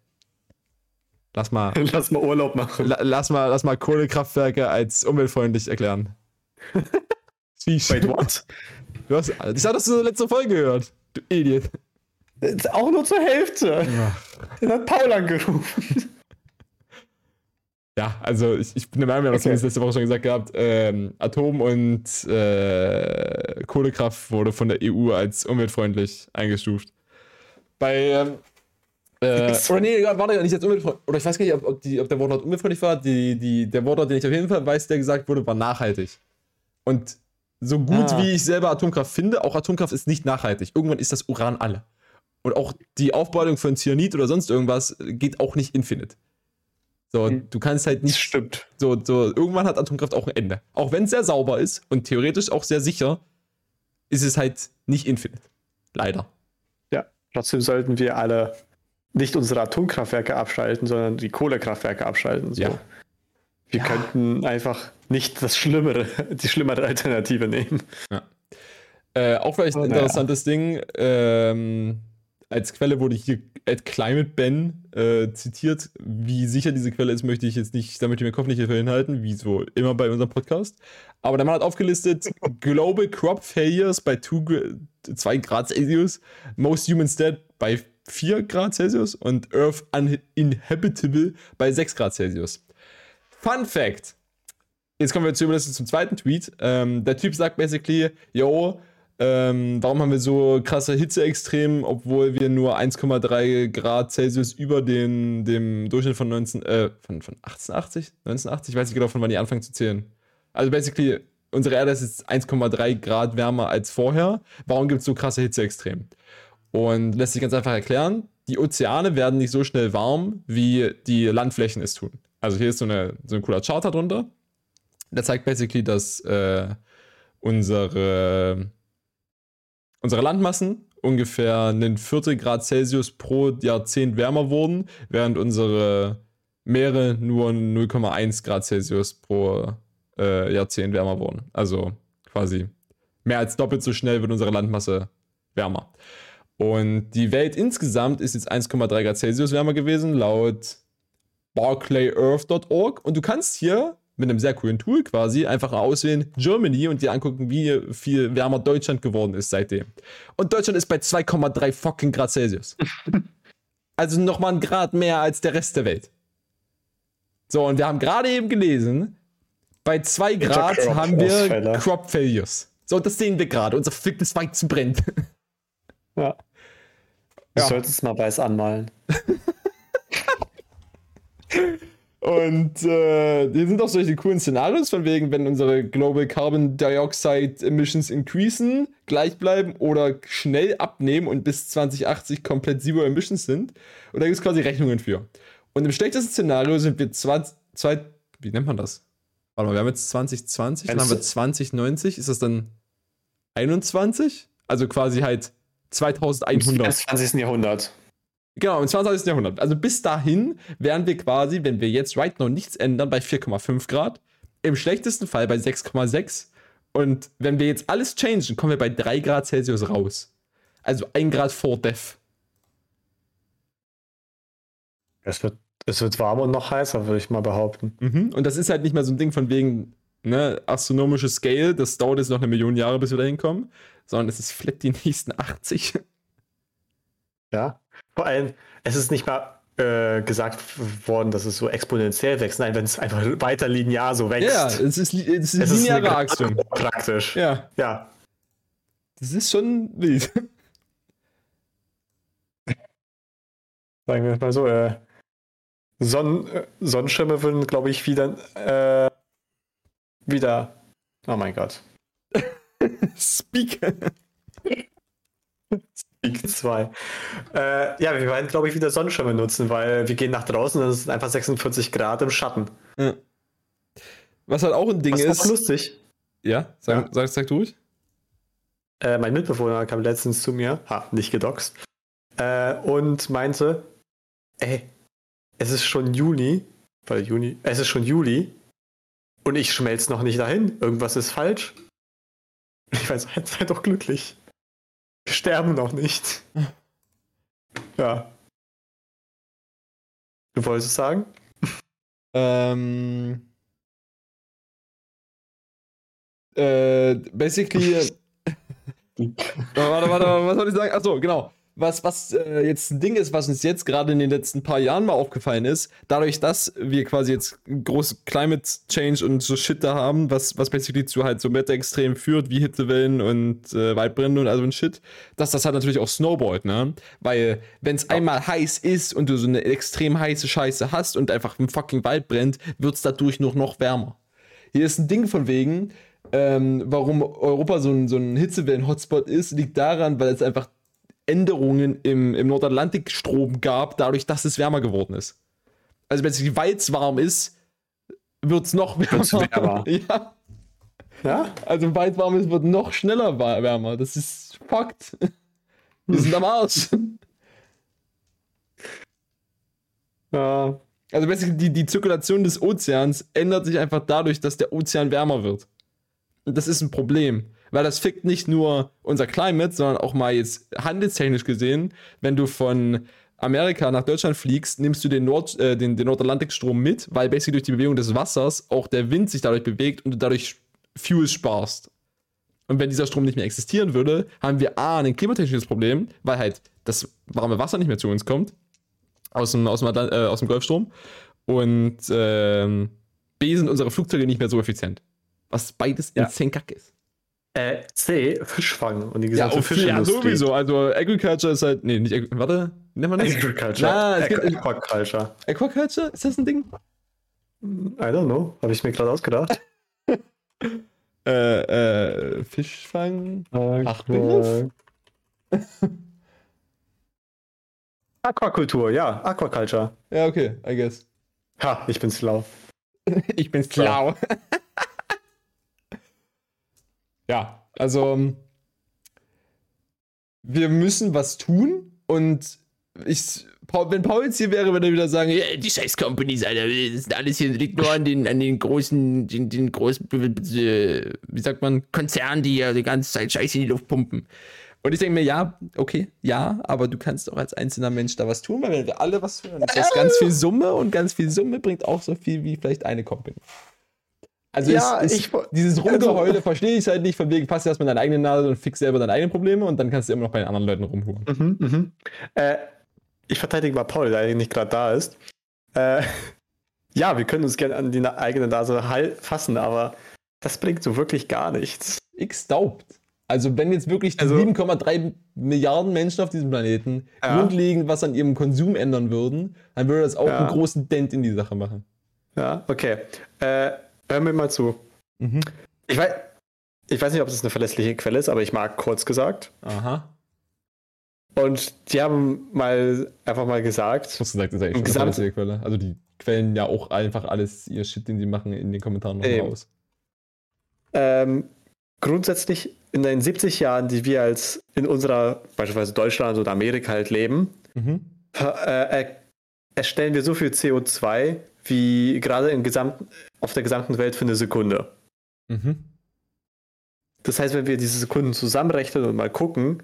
Lass mal. [LAUGHS] Lass mal Urlaub machen. La, lass, mal, lass mal Kohlekraftwerke als umweltfreundlich erklären. [LAUGHS] Wait, what? Du hast, ich sag, dass du letzte Folge gehört. Du Idiot. Auch nur zur Hälfte. Den hat Paul angerufen. Ja, also ich, ich bin der Meinung, wir haben okay. das letzte Woche schon gesagt gehabt, ähm, Atom- und äh, Kohlekraft wurde von der EU als umweltfreundlich eingestuft. Bei ähm, äh, [LAUGHS] oder nee, warte, nicht jetzt umweltfreundlich. Oder ich weiß gar nicht, ob, ob, die, ob der Wortlaut umweltfreundlich war. Die, die, der Wortlaut, den ich auf jeden Fall weiß, der gesagt wurde, war nachhaltig. Und so gut ah. wie ich selber Atomkraft finde, auch Atomkraft ist nicht nachhaltig. Irgendwann ist das Uran alle. Und auch die Aufbereitung von Cyanid oder sonst irgendwas geht auch nicht infinite. So, hm. du kannst halt nicht. Das stimmt. So, so, irgendwann hat Atomkraft auch ein Ende. Auch wenn es sehr sauber ist und theoretisch auch sehr sicher, ist es halt nicht infinite. Leider. Ja, trotzdem sollten wir alle nicht unsere Atomkraftwerke abschalten, sondern die Kohlekraftwerke abschalten. So. Ja. Wir ja. könnten einfach nicht das Schlimmere, [LAUGHS] die schlimmere Alternative nehmen. Ja. Äh, auch vielleicht ein interessantes ja. Ding. Ähm, als Quelle wurde hier at Climate Ben äh, zitiert. Wie sicher diese Quelle ist, möchte ich jetzt nicht, damit ich mir Kopf nicht hinhalten, wie so immer bei unserem Podcast. Aber der Mann hat aufgelistet: [LAUGHS] Global Crop Failures bei 2 Grad Celsius, Most Humans Dead bei 4 Grad Celsius und Earth Uninhabitable bei 6 Grad Celsius. Fun Fact: Jetzt kommen wir zumindest zum zweiten Tweet. Ähm, der Typ sagt basically: Yo, ähm, warum haben wir so krasse Hitzeextreme, obwohl wir nur 1,3 Grad Celsius über den, dem Durchschnitt von 19, äh, von, von 1880? 1980? Ich weiß nicht genau, von wann die anfangen zu zählen. Also basically, unsere Erde ist jetzt 1,3 Grad wärmer als vorher. Warum gibt es so krasse Hitzeextreme? Und lässt sich ganz einfach erklären, die Ozeane werden nicht so schnell warm, wie die Landflächen es tun. Also hier ist so, eine, so ein cooler Chart darunter. Der zeigt basically, dass äh, unsere unsere Landmassen ungefähr einen Viertel Grad Celsius pro Jahrzehnt wärmer wurden, während unsere Meere nur 0,1 Grad Celsius pro äh, Jahrzehnt wärmer wurden. Also quasi mehr als doppelt so schnell wird unsere Landmasse wärmer. Und die Welt insgesamt ist jetzt 1,3 Grad Celsius wärmer gewesen, laut barclayearth.org. Und du kannst hier mit einem sehr coolen Tool quasi einfach auswählen Germany und dir angucken, wie viel wärmer Deutschland geworden ist seitdem. Und Deutschland ist bei 2,3 fucking Grad Celsius. [LAUGHS] also nochmal ein Grad mehr als der Rest der Welt. So, und wir haben gerade eben gelesen, bei 2 Grad haben wir. Crop Failures. So, das sehen wir gerade. Unser verficktes Weizen brennt. [LAUGHS] Ja. Du ja. solltest mal weiß anmalen. [LAUGHS] Und äh, hier sind auch solche coolen Szenarios, von wegen, wenn unsere Global Carbon Dioxide Emissions increasen, gleich bleiben oder schnell abnehmen und bis 2080 komplett Zero Emissions sind. Und da gibt es quasi Rechnungen für. Und im schlechtesten Szenario sind wir 20, zwei, wie nennt man das? Warte mal, wir haben jetzt 2020, dann haben wir 2090, ist das dann 21? Also quasi halt 2100. Im 20. Jahrhundert. Genau, im 20. Jahrhundert. Also bis dahin wären wir quasi, wenn wir jetzt right now nichts ändern, bei 4,5 Grad. Im schlechtesten Fall bei 6,6. Und wenn wir jetzt alles changen, kommen wir bei 3 Grad Celsius raus. Also 1 Grad vor Death. Es wird, es wird warmer und noch heißer, würde ich mal behaupten. Mhm. Und das ist halt nicht mehr so ein Ding von wegen, ne, astronomische Scale, das dauert jetzt noch eine Million Jahre, bis wir da hinkommen, sondern es ist vielleicht die nächsten 80. Ja, vor allem, es ist nicht mal äh, gesagt worden, dass es so exponentiell wächst. Nein, wenn es einfach weiter linear so wächst. Ja, es ist, es ist es lineare Achsung. Praktisch. Ja. Ja. Das ist schon wild. [LAUGHS] Sagen wir mal so, äh, Sonn äh, Sonnenschirme würden, glaube ich, wieder äh, wieder. Oh mein Gott. [LAUGHS] Speak. Speak 2. Äh, ja, wir werden, glaube ich, wieder Sonnenschirme nutzen, weil wir gehen nach draußen und es ist einfach 46 Grad im Schatten. Ja. Was halt auch ein Ding Was ist. Auch lustig. Ja, sag, ja. Sag, sag du ruhig. Äh, mein Mitbewohner kam letztens zu mir, ha, nicht gedoxt, äh, und meinte, ey, es ist schon Juni, weil Juni, es ist schon Juli und ich schmelze noch nicht dahin. Irgendwas ist falsch. Ich weiß, [LAUGHS] seid doch glücklich. Wir sterben noch nicht. [LAUGHS] ja. Du wolltest es sagen? Ähm. Äh, basically. [LAUGHS] warte, warte, was soll ich sagen? Achso, genau was, was äh, jetzt ein Ding ist, was uns jetzt gerade in den letzten paar Jahren mal aufgefallen ist, dadurch, dass wir quasi jetzt große Climate Change und so Shit da haben, was, was basically zu halt so Wetterextremen führt, wie Hitzewellen und äh, Waldbrände und also ein Shit, dass das halt natürlich auch snowballt, ne? Weil, wenn es ja. einmal heiß ist und du so eine extrem heiße Scheiße hast und einfach ein fucking Wald brennt, wird es dadurch nur noch wärmer. Hier ist ein Ding von wegen, ähm, warum Europa so ein, so ein Hitzewellen-Hotspot ist, liegt daran, weil es einfach Änderungen im, im Nordatlantikstrom gab, dadurch, dass es wärmer geworden ist. Also wenn es weit warm ist, wird es noch wärmer. wärmer. [LAUGHS] ja. ja. Also weit warm ist, wird noch schneller wärmer. Das ist Fakt. [LAUGHS] Wir sind am Arsch. [LAUGHS] Ja. Also die, die Zirkulation des Ozeans ändert sich einfach dadurch, dass der Ozean wärmer wird. Und das ist ein Problem weil das fickt nicht nur unser Climate, sondern auch mal jetzt handelstechnisch gesehen, wenn du von Amerika nach Deutschland fliegst, nimmst du den, Nord, äh, den, den Nordatlantikstrom mit, weil basically durch die Bewegung des Wassers auch der Wind sich dadurch bewegt und du dadurch Fuel sparst. Und wenn dieser Strom nicht mehr existieren würde, haben wir A, ein klimatechnisches Problem, weil halt das warme Wasser nicht mehr zu uns kommt, aus dem, aus dem, Atlant äh, aus dem Golfstrom. Und äh, B, sind unsere Flugzeuge nicht mehr so effizient. Was beides ja. insane kack ist. Äh, C, Fischfang und die gesamte ja, Fischindustrie. Ja, sowieso. Also Agriculture ist halt, nee, nicht, Agriculture, warte, nennt man das? Agriculture. Na, es Aqu Aquaculture. Aquaculture? Ist das ein Ding? I don't know. Habe ich mir gerade ausgedacht. [LAUGHS] äh, äh, Fischfang, Fachbegriff? [LAUGHS] Aquakultur, ja, Aquaculture. Ja, okay, I guess. Ha, ich bin schlau. [LAUGHS] ich bin schlau. Ja, also wir müssen was tun und ich, wenn Paul jetzt hier wäre, würde er wieder sagen, yeah, die scheiß Companies, Alter, das ist alles hier liegt nur an den, an den großen, den, den großen, wie sagt man, Konzernen, die ja die ganze Zeit Scheiße in die Luft pumpen. Und ich denke mir, ja, okay, ja, aber du kannst auch als einzelner Mensch da was tun, weil wenn wir alle was tun, ist das ganz viel Summe und ganz viel Summe bringt auch so viel wie vielleicht eine Company. Also ja, ist, ist ich, dieses also Rumgeheule also, verstehe ich halt nicht, von wegen, passt erstmal deine eigene Nase und fix selber deine eigenen Probleme und dann kannst du immer noch bei den anderen Leuten rumhuren. Mhm, mhm. Äh, ich verteidige mal Paul, der nicht gerade da ist. Äh, [LAUGHS] ja, wir können uns gerne an die eigene Nase fassen, aber das bringt so wirklich gar nichts. X daubt. Also wenn jetzt wirklich die also, 7,3 Milliarden Menschen auf diesem Planeten ja. grundlegend was an ihrem Konsum ändern würden, dann würde das auch ja. einen großen Dent in die Sache machen. Ja, okay. Äh, Hör mir mal zu. Mhm. Ich, weiß, ich weiß nicht, ob das eine verlässliche Quelle ist, aber ich mag kurz gesagt. Aha. Und die haben mal einfach mal gesagt. Ich muss gesagt, das ist eigentlich schon eine verlässliche Quelle. Also die quellen ja auch einfach alles ihr Shit, den sie machen, in den Kommentaren noch raus. Ähm, grundsätzlich in den 70 Jahren, die wir als in unserer, beispielsweise Deutschland oder Amerika halt leben, mhm. äh, erstellen wir so viel CO2, wie gerade in gesamt, auf der gesamten Welt für eine Sekunde. Mhm. Das heißt, wenn wir diese Sekunden zusammenrechnen und mal gucken,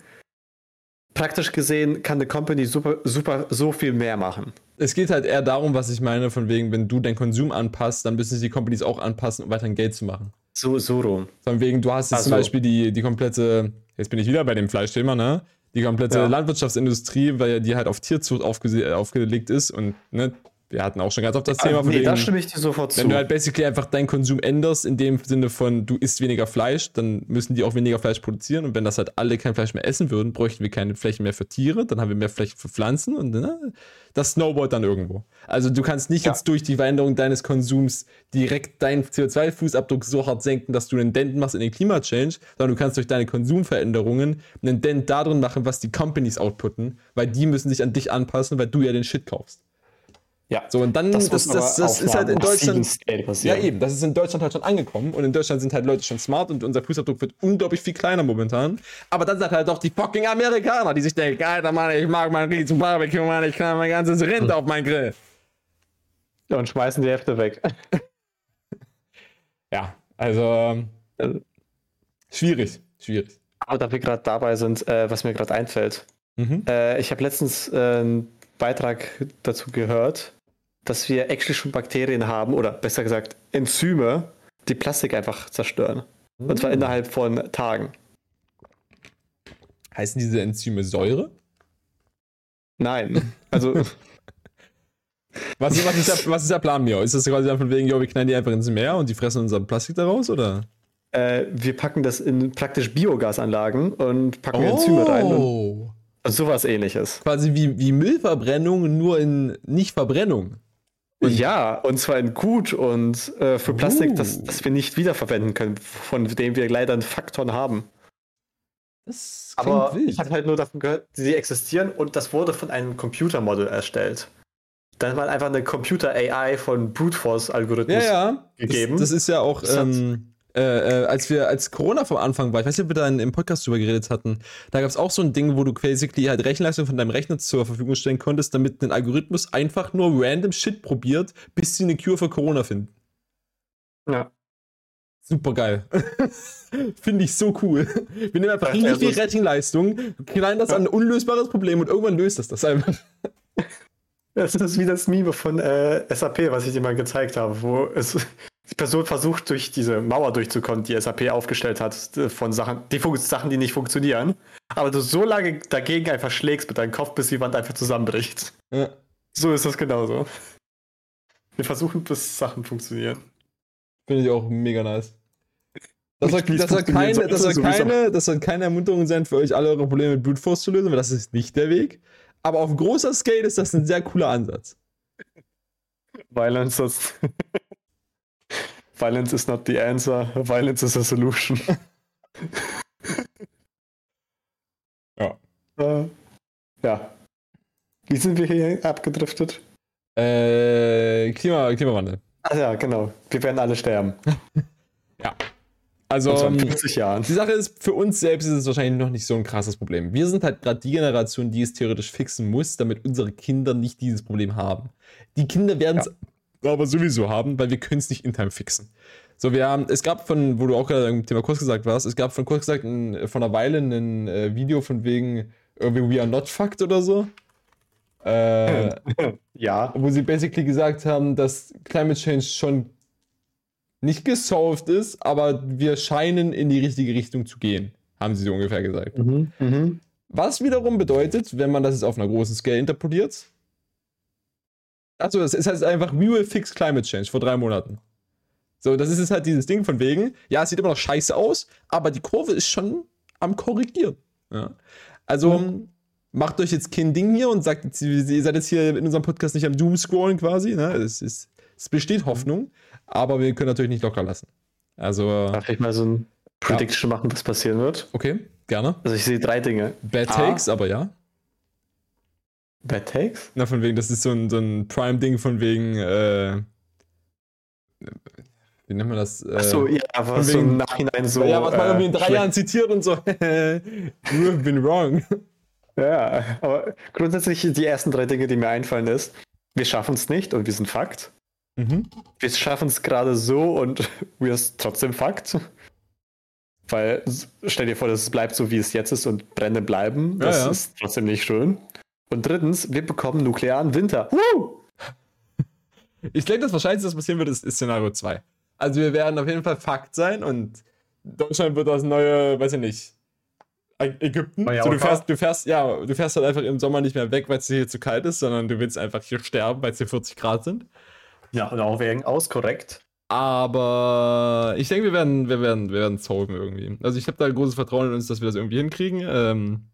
praktisch gesehen kann eine Company super, super so viel mehr machen. Es geht halt eher darum, was ich meine, von wegen, wenn du deinen Konsum anpasst, dann müssen sich die Companies auch anpassen, um weiterhin Geld zu machen. So, so rum. Von wegen, du hast jetzt also. zum Beispiel die, die komplette, jetzt bin ich wieder bei dem Fleischthema, ne? Die komplette ja. Landwirtschaftsindustrie, weil ja die halt auf Tierzucht aufgelegt ist und ne, wir hatten auch schon ganz oft das Thema. Von nee, da stimme ich dir sofort zu. Wenn du halt basically einfach deinen Konsum änderst, in dem Sinne von, du isst weniger Fleisch, dann müssen die auch weniger Fleisch produzieren. Und wenn das halt alle kein Fleisch mehr essen würden, bräuchten wir keine Flächen mehr für Tiere, dann haben wir mehr Flächen für Pflanzen und ne, das snowboard dann irgendwo. Also du kannst nicht ja. jetzt durch die Veränderung deines Konsums direkt deinen CO2-Fußabdruck so hart senken, dass du einen Dent machst in den Klimachange, sondern du kannst durch deine Konsumveränderungen einen Dent darin machen, was die Companies outputten, weil die müssen sich an dich anpassen, weil du ja den Shit kaufst. Ja. So, und dann, das, das, das, das ist halt in Deutschland. Ja, eben, das ist in Deutschland halt schon angekommen. Und in Deutschland sind halt Leute schon smart und unser Fußabdruck wird unglaublich viel kleiner momentan. Aber dann sind halt auch die fucking Amerikaner, die sich denken, Alter Mann, ich mag mein riesen Barbecue, Mann, ich kann mein ganzes Rind auf meinen Grill. Ja, und schmeißen die Hälfte weg. [LAUGHS] ja, also, also schwierig, schwierig. Aber da wir gerade dabei sind, äh, was mir gerade einfällt. Mhm. Äh, ich habe letztens äh, einen Beitrag dazu gehört, dass wir actually schon Bakterien haben, oder besser gesagt Enzyme, die Plastik einfach zerstören. Mhm. Und zwar mm. innerhalb von Tagen. Heißen diese Enzyme Säure? Nein. Also. [LAUGHS] was, ist, was, ist der, was ist der Plan, Mio? Ist das quasi dann von wegen, jo, wir knallen die einfach ins Meer und die fressen unser Plastik daraus, oder? Äh, wir packen das in praktisch Biogasanlagen und packen oh. Enzyme rein. Und also sowas ähnliches. Quasi wie, wie Müllverbrennung, nur in Nicht-Verbrennung. Und ja, und zwar in gut und äh, für Plastik, uh. das, das wir nicht wiederverwenden können, von dem wir leider einen Faktor haben. Das Aber wild. ich habe halt nur davon gehört, sie existieren und das wurde von einem Computermodell erstellt. Dann mal einfach eine Computer-AI von Brute Force-Algorithmus ja, ja. gegeben. Das, das, ist ja auch, ähm, äh, äh, als wir, als Corona vom Anfang war, ich weiß nicht, ob wir da im Podcast drüber geredet hatten, da gab es auch so ein Ding, wo du basically halt Rechenleistung von deinem Rechner zur Verfügung stellen konntest, damit ein Algorithmus einfach nur random Shit probiert, bis sie eine Cure für Corona finden. Ja. Super geil. [LAUGHS] Finde ich so cool. Wir nehmen einfach richtig viel Rechenleistung, knallen das an ein unlösbares Problem und irgendwann löst das das einfach. Das ist wie das Meme von äh, SAP, was ich dir mal gezeigt habe, wo es die Person versucht, durch diese Mauer durchzukommen, die SAP aufgestellt hat, äh, von Sachen, die Sachen, die nicht funktionieren. Aber du so lange dagegen einfach schlägst mit deinem Kopf, bis die Wand einfach zusammenbricht. Ja. So ist das genauso. Wir versuchen, bis Sachen funktionieren. Finde ich auch mega nice. Das soll, das, soll keine, das, soll keine, das soll keine Ermunterung sein für euch, alle eure Probleme mit Brute Force zu lösen, weil das ist nicht der Weg. Aber auf großer Scale ist das ein sehr cooler Ansatz. Violence ist. [LAUGHS] Violence is not the answer, violence is a solution. [LAUGHS] ja. Äh, ja. Wie sind wir hier abgedriftet? Äh, Klima, Klimawandel. Ach ja, genau. Wir werden alle sterben. [LAUGHS] ja. Also, 50 Jahren. Die Sache ist, für uns selbst ist es wahrscheinlich noch nicht so ein krasses Problem. Wir sind halt gerade die Generation, die es theoretisch fixen muss, damit unsere Kinder nicht dieses Problem haben. Die Kinder werden es ja aber sowieso haben, weil wir können es nicht in Time fixen. So, wir haben, es gab von, wo du auch gerade im Thema kurz gesagt warst, es gab von kurz gesagt ein, von einer Weile ein äh, Video von wegen irgendwie We are not fucked oder so. Äh, [LAUGHS] ja. Wo sie basically gesagt haben, dass Climate Change schon nicht gesolved ist, aber wir scheinen in die richtige Richtung zu gehen, haben sie so ungefähr gesagt. Mhm, mh. Was wiederum bedeutet, wenn man das jetzt auf einer großen Scale interpoliert, Achso, es heißt einfach, we will fix climate change vor drei Monaten. So, das ist jetzt halt dieses Ding von wegen, ja, es sieht immer noch scheiße aus, aber die Kurve ist schon am Korrigieren. Ja. Also, mhm. macht euch jetzt kein Ding hier und sagt, ihr seid jetzt hier in unserem Podcast nicht am Doomscrollen quasi. Ne? Es, ist, es besteht Hoffnung, aber wir können natürlich nicht locker lassen. Also. Darf ich mal so ein Prediction ja. machen, was passieren wird? Okay, gerne. Also, ich sehe drei Dinge. Bad Takes, A, aber ja. Bad Takes? Na, von wegen, das ist so ein, so ein Prime-Ding von wegen, äh, wie nennt man das? Äh, Achso, ja, aber so im Nachhinein so. Ja, was man äh, irgendwie in drei Jahren zitiert und so, you have been wrong. Ja, aber grundsätzlich die ersten drei Dinge, die mir einfallen, ist, wir schaffen es nicht und wir sind Fakt. Mhm. Wir schaffen es gerade so und [LAUGHS] wir sind trotzdem Fakt. Weil stell dir vor, das bleibt so, wie es jetzt ist und Brände bleiben. Das ja, ja. ist trotzdem nicht schön. Und drittens, wir bekommen nuklearen Winter. Woo! [LAUGHS] Ich denke, das Wahrscheinlichste, was passieren wird, ist, ist Szenario 2. Also wir werden auf jeden Fall Fakt sein und Deutschland wird das neue, weiß ich nicht, Ägypten. So, du, fährst, du, fährst, ja, du fährst halt einfach im Sommer nicht mehr weg, weil es hier zu kalt ist, sondern du willst einfach hier sterben, weil es hier 40 Grad sind. Ja, und auch wegen auskorrekt. Aber ich denke, wir werden, wir werden, wir werden es irgendwie. Also ich habe da großes Vertrauen in uns, dass wir das irgendwie hinkriegen. Ähm,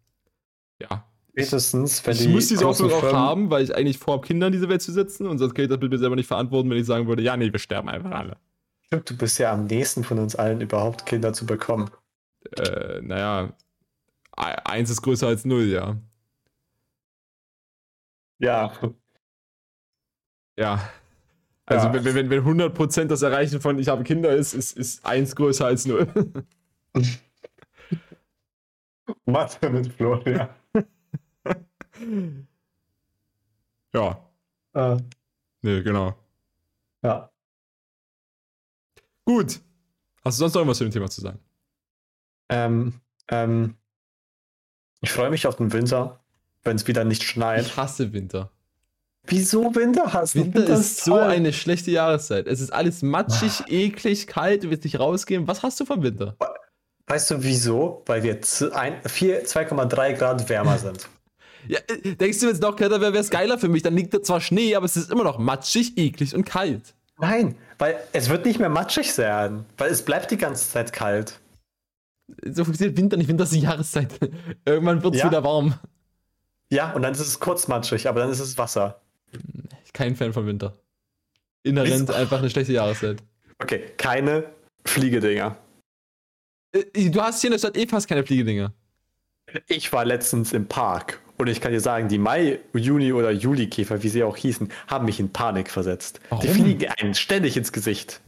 ja. Spätestens, wenn ich die muss diese Hoffnung auch haben, weil ich eigentlich vorhabe, Kinder in diese Welt zu setzen und sonst kann ich das mit mir selber nicht verantworten, wenn ich sagen würde, ja, nee, wir sterben einfach alle. Stimmt, du bist ja am nächsten von uns allen überhaupt Kinder zu bekommen. Äh, naja, eins ist größer als null, ja. Ja. Ja. Also ja. wenn, wenn, wenn 100% das Erreichen von ich habe Kinder ist, ist, ist eins größer als null. [LAUGHS] Mathe mit Florian. Ja. Äh. Nee, genau. Ja. Gut. Hast du sonst noch irgendwas zu dem Thema zu sagen? Ähm, ähm, ich freue mich auf den Winter, wenn es wieder nicht schneit. Ich hasse Winter. Wieso Winter hast Winter, Winter ist so eine schlechte Jahreszeit. Es ist alles matschig, ah. eklig, kalt, du willst nicht rausgehen. Was hast du vom Winter? Weißt du wieso? Weil wir 2,3 Grad wärmer sind. Ja, äh, denkst du, wenn es noch kälter wäre, wäre es geiler für mich? Dann liegt da zwar Schnee, aber es ist immer noch matschig, eklig und kalt. Nein, weil es wird nicht mehr matschig sein, weil es bleibt die ganze Zeit kalt. So funktioniert Winter nicht. Winter ist die Jahreszeit. [LAUGHS] Irgendwann wird es ja. wieder warm. Ja, und dann ist es kurz matschig, aber dann ist es Wasser. Kein Fan von Winter. Inhärent einfach eine schlechte Jahreszeit. Okay, keine Fliegedinger. Äh, du hast hier in der Stadt eh fast keine Fliegedinger. Ich war letztens im Park und ich kann dir sagen, die Mai, Juni oder Juli-Käfer, wie sie auch hießen, haben mich in Panik versetzt. Warum? Die fliegen einen ständig ins Gesicht.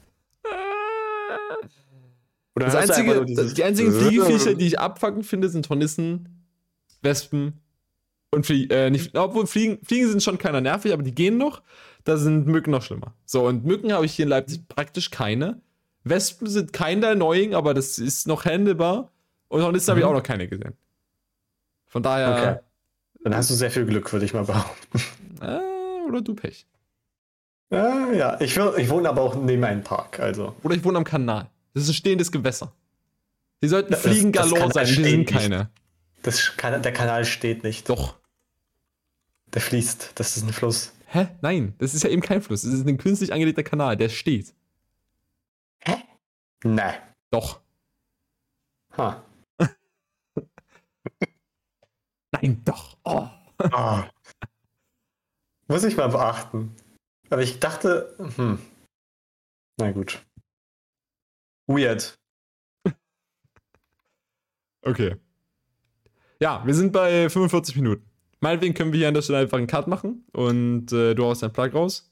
das einzige, die einzigen Fliegeviecher, die ich abfuckend finde, sind Hornissen, Wespen und Flie äh, nicht, obwohl Fliegen, Fliegen sind schon keiner nervig, aber die gehen noch. Da sind Mücken noch schlimmer. So, und Mücken habe ich hier in Leipzig praktisch keine. Wespen sind kein der Annoying, aber das ist noch handelbar. Und Hornissen mhm. habe ich auch noch keine gesehen. Von daher. Okay. Dann hast du sehr viel Glück, würde ich mal behaupten. Äh, oder du Pech. Äh, ja, ich, ich wohne aber auch neben einem Park, also. Oder ich wohne am Kanal. Das ist ein stehendes Gewässer. Die sollten das, fliegen galore sein, die sind keine. Das kann, der Kanal steht nicht. Doch. Der fließt. Das ist ein Fluss. Hä? Nein, das ist ja eben kein Fluss. Das ist ein künstlich angelegter Kanal, der steht. Hä? Nein. Doch. Ha. Nein, doch. Oh. oh. Muss ich mal beachten. Aber ich dachte, hm. Na gut. Weird. Okay. Ja, wir sind bei 45 Minuten. Meinetwegen können wir hier an der Stelle einfach einen Cut machen und äh, du haust deinen Plug raus.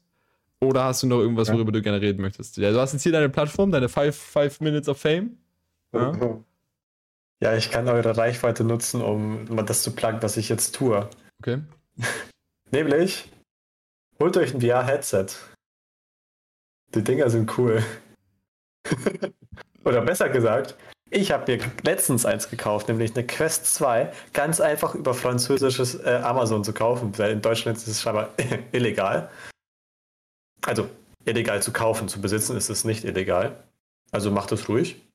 Oder hast du noch irgendwas, worüber ja. du gerne reden möchtest? Ja, du hast jetzt hier deine Plattform, deine 5 Minutes of Fame. Ja? Ja, ich kann eure Reichweite nutzen, um das zu pluggen, was ich jetzt tue. Okay. [LAUGHS] Nämlich, holt euch ein VR-Headset. Die Dinger sind cool. [LAUGHS] Oder besser gesagt, ich habe mir letztens eins gekauft, nämlich eine Quest 2, ganz einfach über französisches äh, Amazon zu kaufen, weil in Deutschland ist es scheinbar [LAUGHS] illegal. Also illegal zu kaufen, zu besitzen ist es nicht illegal. Also macht es ruhig.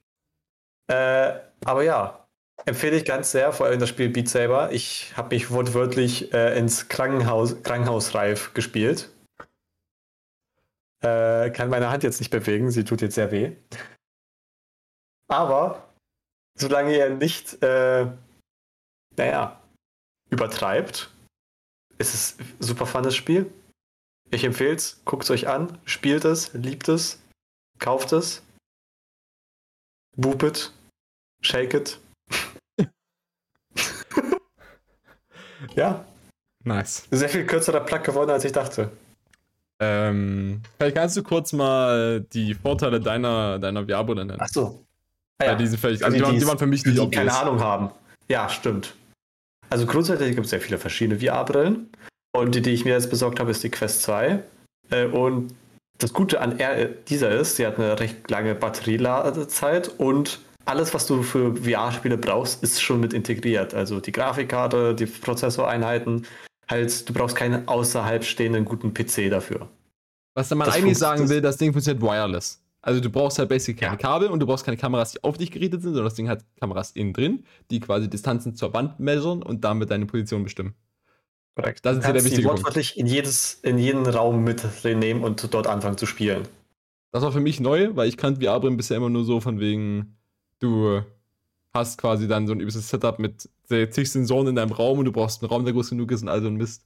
Äh, aber ja, empfehle ich ganz sehr, vor allem das Spiel Beat Saber. Ich habe mich wortwörtlich äh, ins Krankenhaus, Krankenhausreif gespielt. Äh, kann meine Hand jetzt nicht bewegen, sie tut jetzt sehr weh. Aber solange ihr nicht, äh, naja, übertreibt, ist es ein super funnes Spiel. Ich empfehle es, guckt es euch an, spielt es, liebt es, kauft es, boop it, shake it. [LAUGHS] ja. Nice. Sehr viel kürzerer Plug geworden, als ich dachte. Ähm, vielleicht kannst du kurz mal die Vorteile deiner, deiner VR-Brille nennen. Ach so. Ah, ja. ja, die sind völlig, also, also die, die, waren für mich nicht obvious. keine Ahnung haben. Ja, stimmt. Also grundsätzlich gibt es sehr viele verschiedene VR-Brillen. Und die, die ich mir jetzt besorgt habe, ist die Quest 2. Äh, und das Gute an dieser ist, sie hat eine recht lange Batterieladezeit und alles, was du für VR-Spiele brauchst, ist schon mit integriert. Also die Grafikkarte, die Prozessoreinheiten. Halt, du brauchst keinen außerhalb stehenden guten PC dafür. Was man das eigentlich sagen will, das Ding funktioniert wireless. Also du brauchst halt basically keine ja. Kabel und du brauchst keine Kameras, die auf dich gerichtet sind, sondern das Ding hat Kameras innen drin, die quasi Distanzen zur Wand measuren und damit deine Position bestimmen. Korrekt. Das ist ja der wichtige die wortwörtlich in, jedes, in jeden Raum mitnehmen und dort anfangen zu spielen. Das war für mich neu, weil ich kannte VR-Brillen bisher immer nur so von wegen, du hast quasi dann so ein übliches Setup mit zig Sensoren in deinem Raum und du brauchst einen Raum, der groß genug ist und all so ein Mist.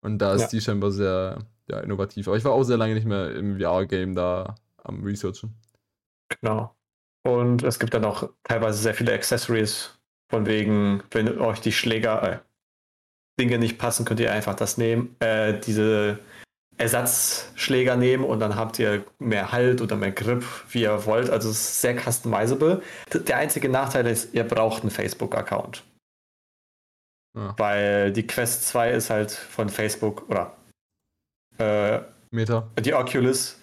Und da ist ja. die scheinbar sehr ja, innovativ. Aber ich war auch sehr lange nicht mehr im VR-Game da am Researchen. Genau. Und es gibt dann auch teilweise sehr viele Accessories, von wegen, wenn euch die Schläger, äh, Dinge nicht passen, könnt ihr einfach das nehmen, äh, diese Ersatzschläger nehmen und dann habt ihr mehr Halt oder mehr Grip, wie ihr wollt. Also es ist sehr customizable. Der einzige Nachteil ist, ihr braucht einen Facebook-Account. Ja. Weil die Quest 2 ist halt von Facebook oder äh, Meta. Die Oculus,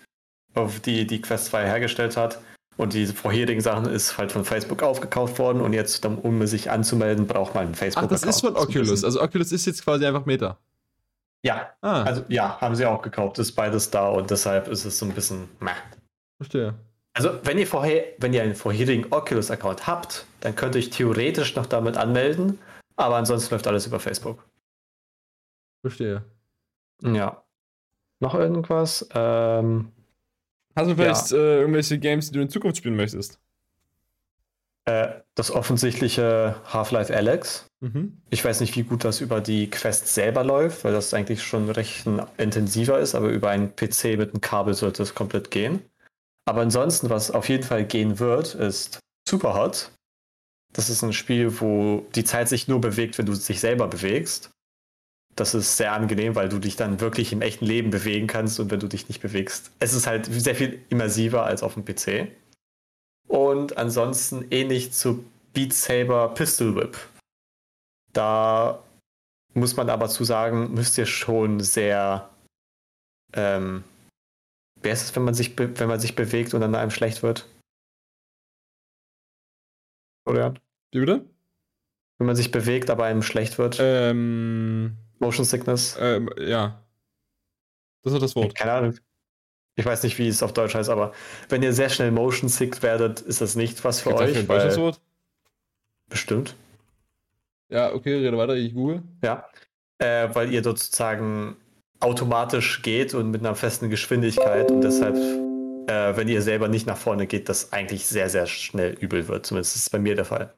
auf die die Quest 2 hergestellt hat. Und diese vorherigen Sachen ist halt von Facebook aufgekauft worden und jetzt, um sich anzumelden, braucht man einen Facebook-Account. Ach, das ist von Oculus. Also Oculus ist jetzt quasi einfach Meta. Ja, ah. also ja, haben sie auch gekauft, ist beides da und deshalb ist es so ein bisschen meh. Verstehe. Also, wenn ihr vorher, wenn ihr einen vorherigen Oculus-Account habt, dann könnt ihr euch theoretisch noch damit anmelden, aber ansonsten läuft alles über Facebook. Verstehe. Ja. Noch irgendwas? Ähm, Hast du vielleicht ja. äh, irgendwelche Games, die du in Zukunft spielen möchtest? Äh, das offensichtliche Half-Life Alex. Mhm. Ich weiß nicht, wie gut das über die Quest selber läuft, weil das eigentlich schon recht intensiver ist, aber über einen PC mit einem Kabel sollte es komplett gehen. Aber ansonsten, was auf jeden Fall gehen wird, ist Superhot. Das ist ein Spiel, wo die Zeit sich nur bewegt, wenn du dich selber bewegst. Das ist sehr angenehm, weil du dich dann wirklich im echten Leben bewegen kannst und wenn du dich nicht bewegst. Es ist halt sehr viel immersiver als auf dem PC. Und ansonsten ähnlich zu Beat Saber Pistol Whip. Da muss man aber zu sagen, müsst ihr schon sehr. Ähm, wer ist es, wenn man sich, wenn man sich bewegt und dann einem schlecht wird? Oder? Wie bitte? Wenn man sich bewegt, aber einem schlecht wird. Ähm, Motion Sickness. Ähm, ja. Das ist das Wort. Keine Ahnung. Ich weiß nicht, wie es auf Deutsch heißt, aber wenn ihr sehr schnell motion sick werdet, ist das nicht was für Gibt's euch. Ein weil... Wort? Bestimmt. Ja, okay, rede weiter, ich google. Ja. Äh, weil ihr dort sozusagen automatisch geht und mit einer festen Geschwindigkeit und deshalb, äh, wenn ihr selber nicht nach vorne geht, das eigentlich sehr, sehr schnell übel wird. Zumindest ist es bei mir der Fall.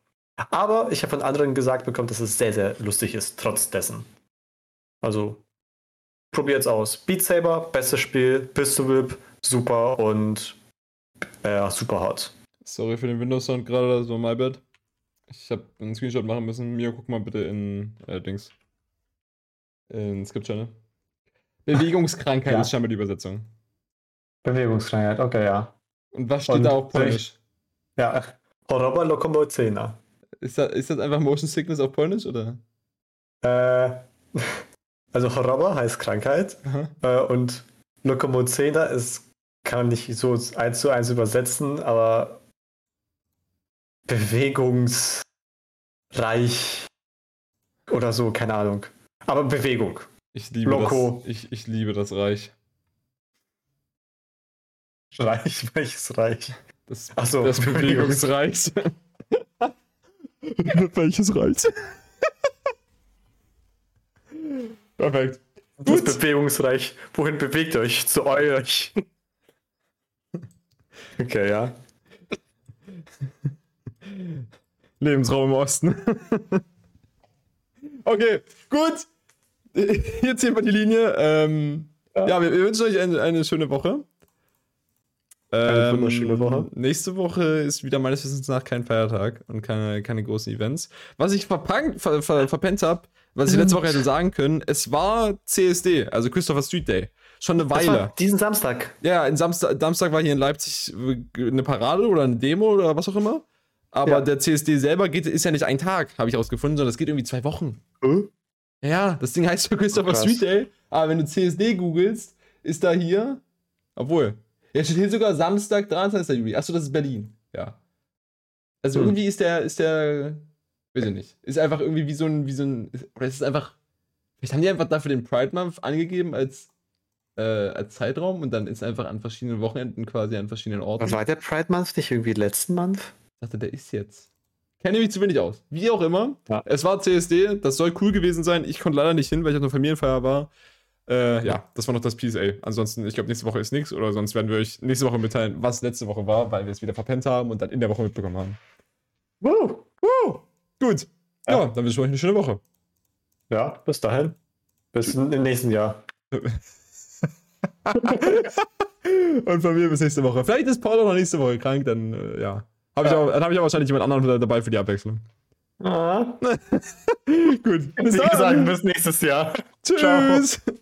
Aber ich habe von anderen gesagt bekommen, dass es sehr, sehr lustig ist, trotz dessen. Also probiert's aus. Beat Saber, bestes Spiel, Pistol Whip, super und äh, super hart. Sorry für den Windows-Sound gerade, das war my bad. Ich habe einen Screenshot machen müssen. Mio, guck mal bitte in äh, Dings. In Skip-Channel. Bewegungskrankheit ja. ist scheinbar die Übersetzung. Bewegungskrankheit, okay, ja. Und was steht und da auf Polnisch? Ja, Choroba lokomocena. Ist das, ist das einfach Motion Sickness auf Polnisch, oder? Äh, [LAUGHS] also Choroba heißt Krankheit äh, und Lokomozena ist, kann man nicht so eins zu eins übersetzen, aber bewegungsreich oder so, keine Ahnung. Aber Bewegung. Ich liebe Loco. das. Ich, ich liebe das Reich. Reich? [LAUGHS] Welches Reich? Das, Achso, das Bewegungsreich. [LAUGHS] Welches Reich? Perfekt. Das Gut. Bewegungsreich. Wohin bewegt euch? Zu euch. [LAUGHS] okay, ja. [LAUGHS] Lebensraum im Osten. [LAUGHS] okay, gut. Jetzt hier mal die Linie. Ähm, ja. ja, wir, wir, wünschen euch eine, eine schöne Woche. Eine ähm, wunderschöne Woche. Nächste Woche ist wieder meines Wissens nach kein Feiertag und keine, keine großen Events. Was ich verpankt, ver, ver, verpennt habe, was ich letzte Woche hätte sagen können, es war CSD, also Christopher Street Day. Schon eine Weile. diesen Samstag. Ja, in Samstag, Samstag war hier in Leipzig eine Parade oder eine Demo oder was auch immer. Aber ja. der CSD selber geht, ist ja nicht ein Tag, habe ich rausgefunden, sondern es geht irgendwie zwei Wochen. Äh? Ja, das Ding heißt für Christopher oh, Street Day. Aber wenn du CSD googelst, ist da hier. Obwohl. Ja, steht hier sogar Samstag, 23. Juli. Achso, das ist Berlin. Ja. Also hm. irgendwie ist der, ist der, weiß ich nicht, ist einfach irgendwie wie so ein, wie so ein, oder ist es einfach, vielleicht haben die einfach dafür den Pride Month angegeben als, äh, als Zeitraum und dann ist einfach an verschiedenen Wochenenden quasi an verschiedenen Orten. War der Pride Month nicht irgendwie letzten Month? Ich dachte, der ist jetzt. Kenne mich zu wenig aus. Wie auch immer. Ja. Es war CSD, das soll cool gewesen sein. Ich konnte leider nicht hin, weil ich auf einer Familienfeier war. Äh, ja, das war noch das PSA. Ansonsten, ich glaube, nächste Woche ist nichts oder sonst werden wir euch nächste Woche mitteilen, was letzte Woche war, weil wir es wieder verpennt haben und dann in der Woche mitbekommen haben. Woo! Gut. Ja, ja dann wünsche ich euch eine schöne Woche. Ja, bis dahin. Bis im nächsten Jahr. [LAUGHS] und von mir bis nächste Woche. Vielleicht ist Paul auch noch nächste Woche krank, dann äh, ja. Hab ja. Ich auch, dann habe ich auch wahrscheinlich jemand anderen dabei für die Abwechslung. Ah. [LAUGHS] Gut. Bis Wie dann. gesagt, bis nächstes Jahr. Tschüss. Ciao.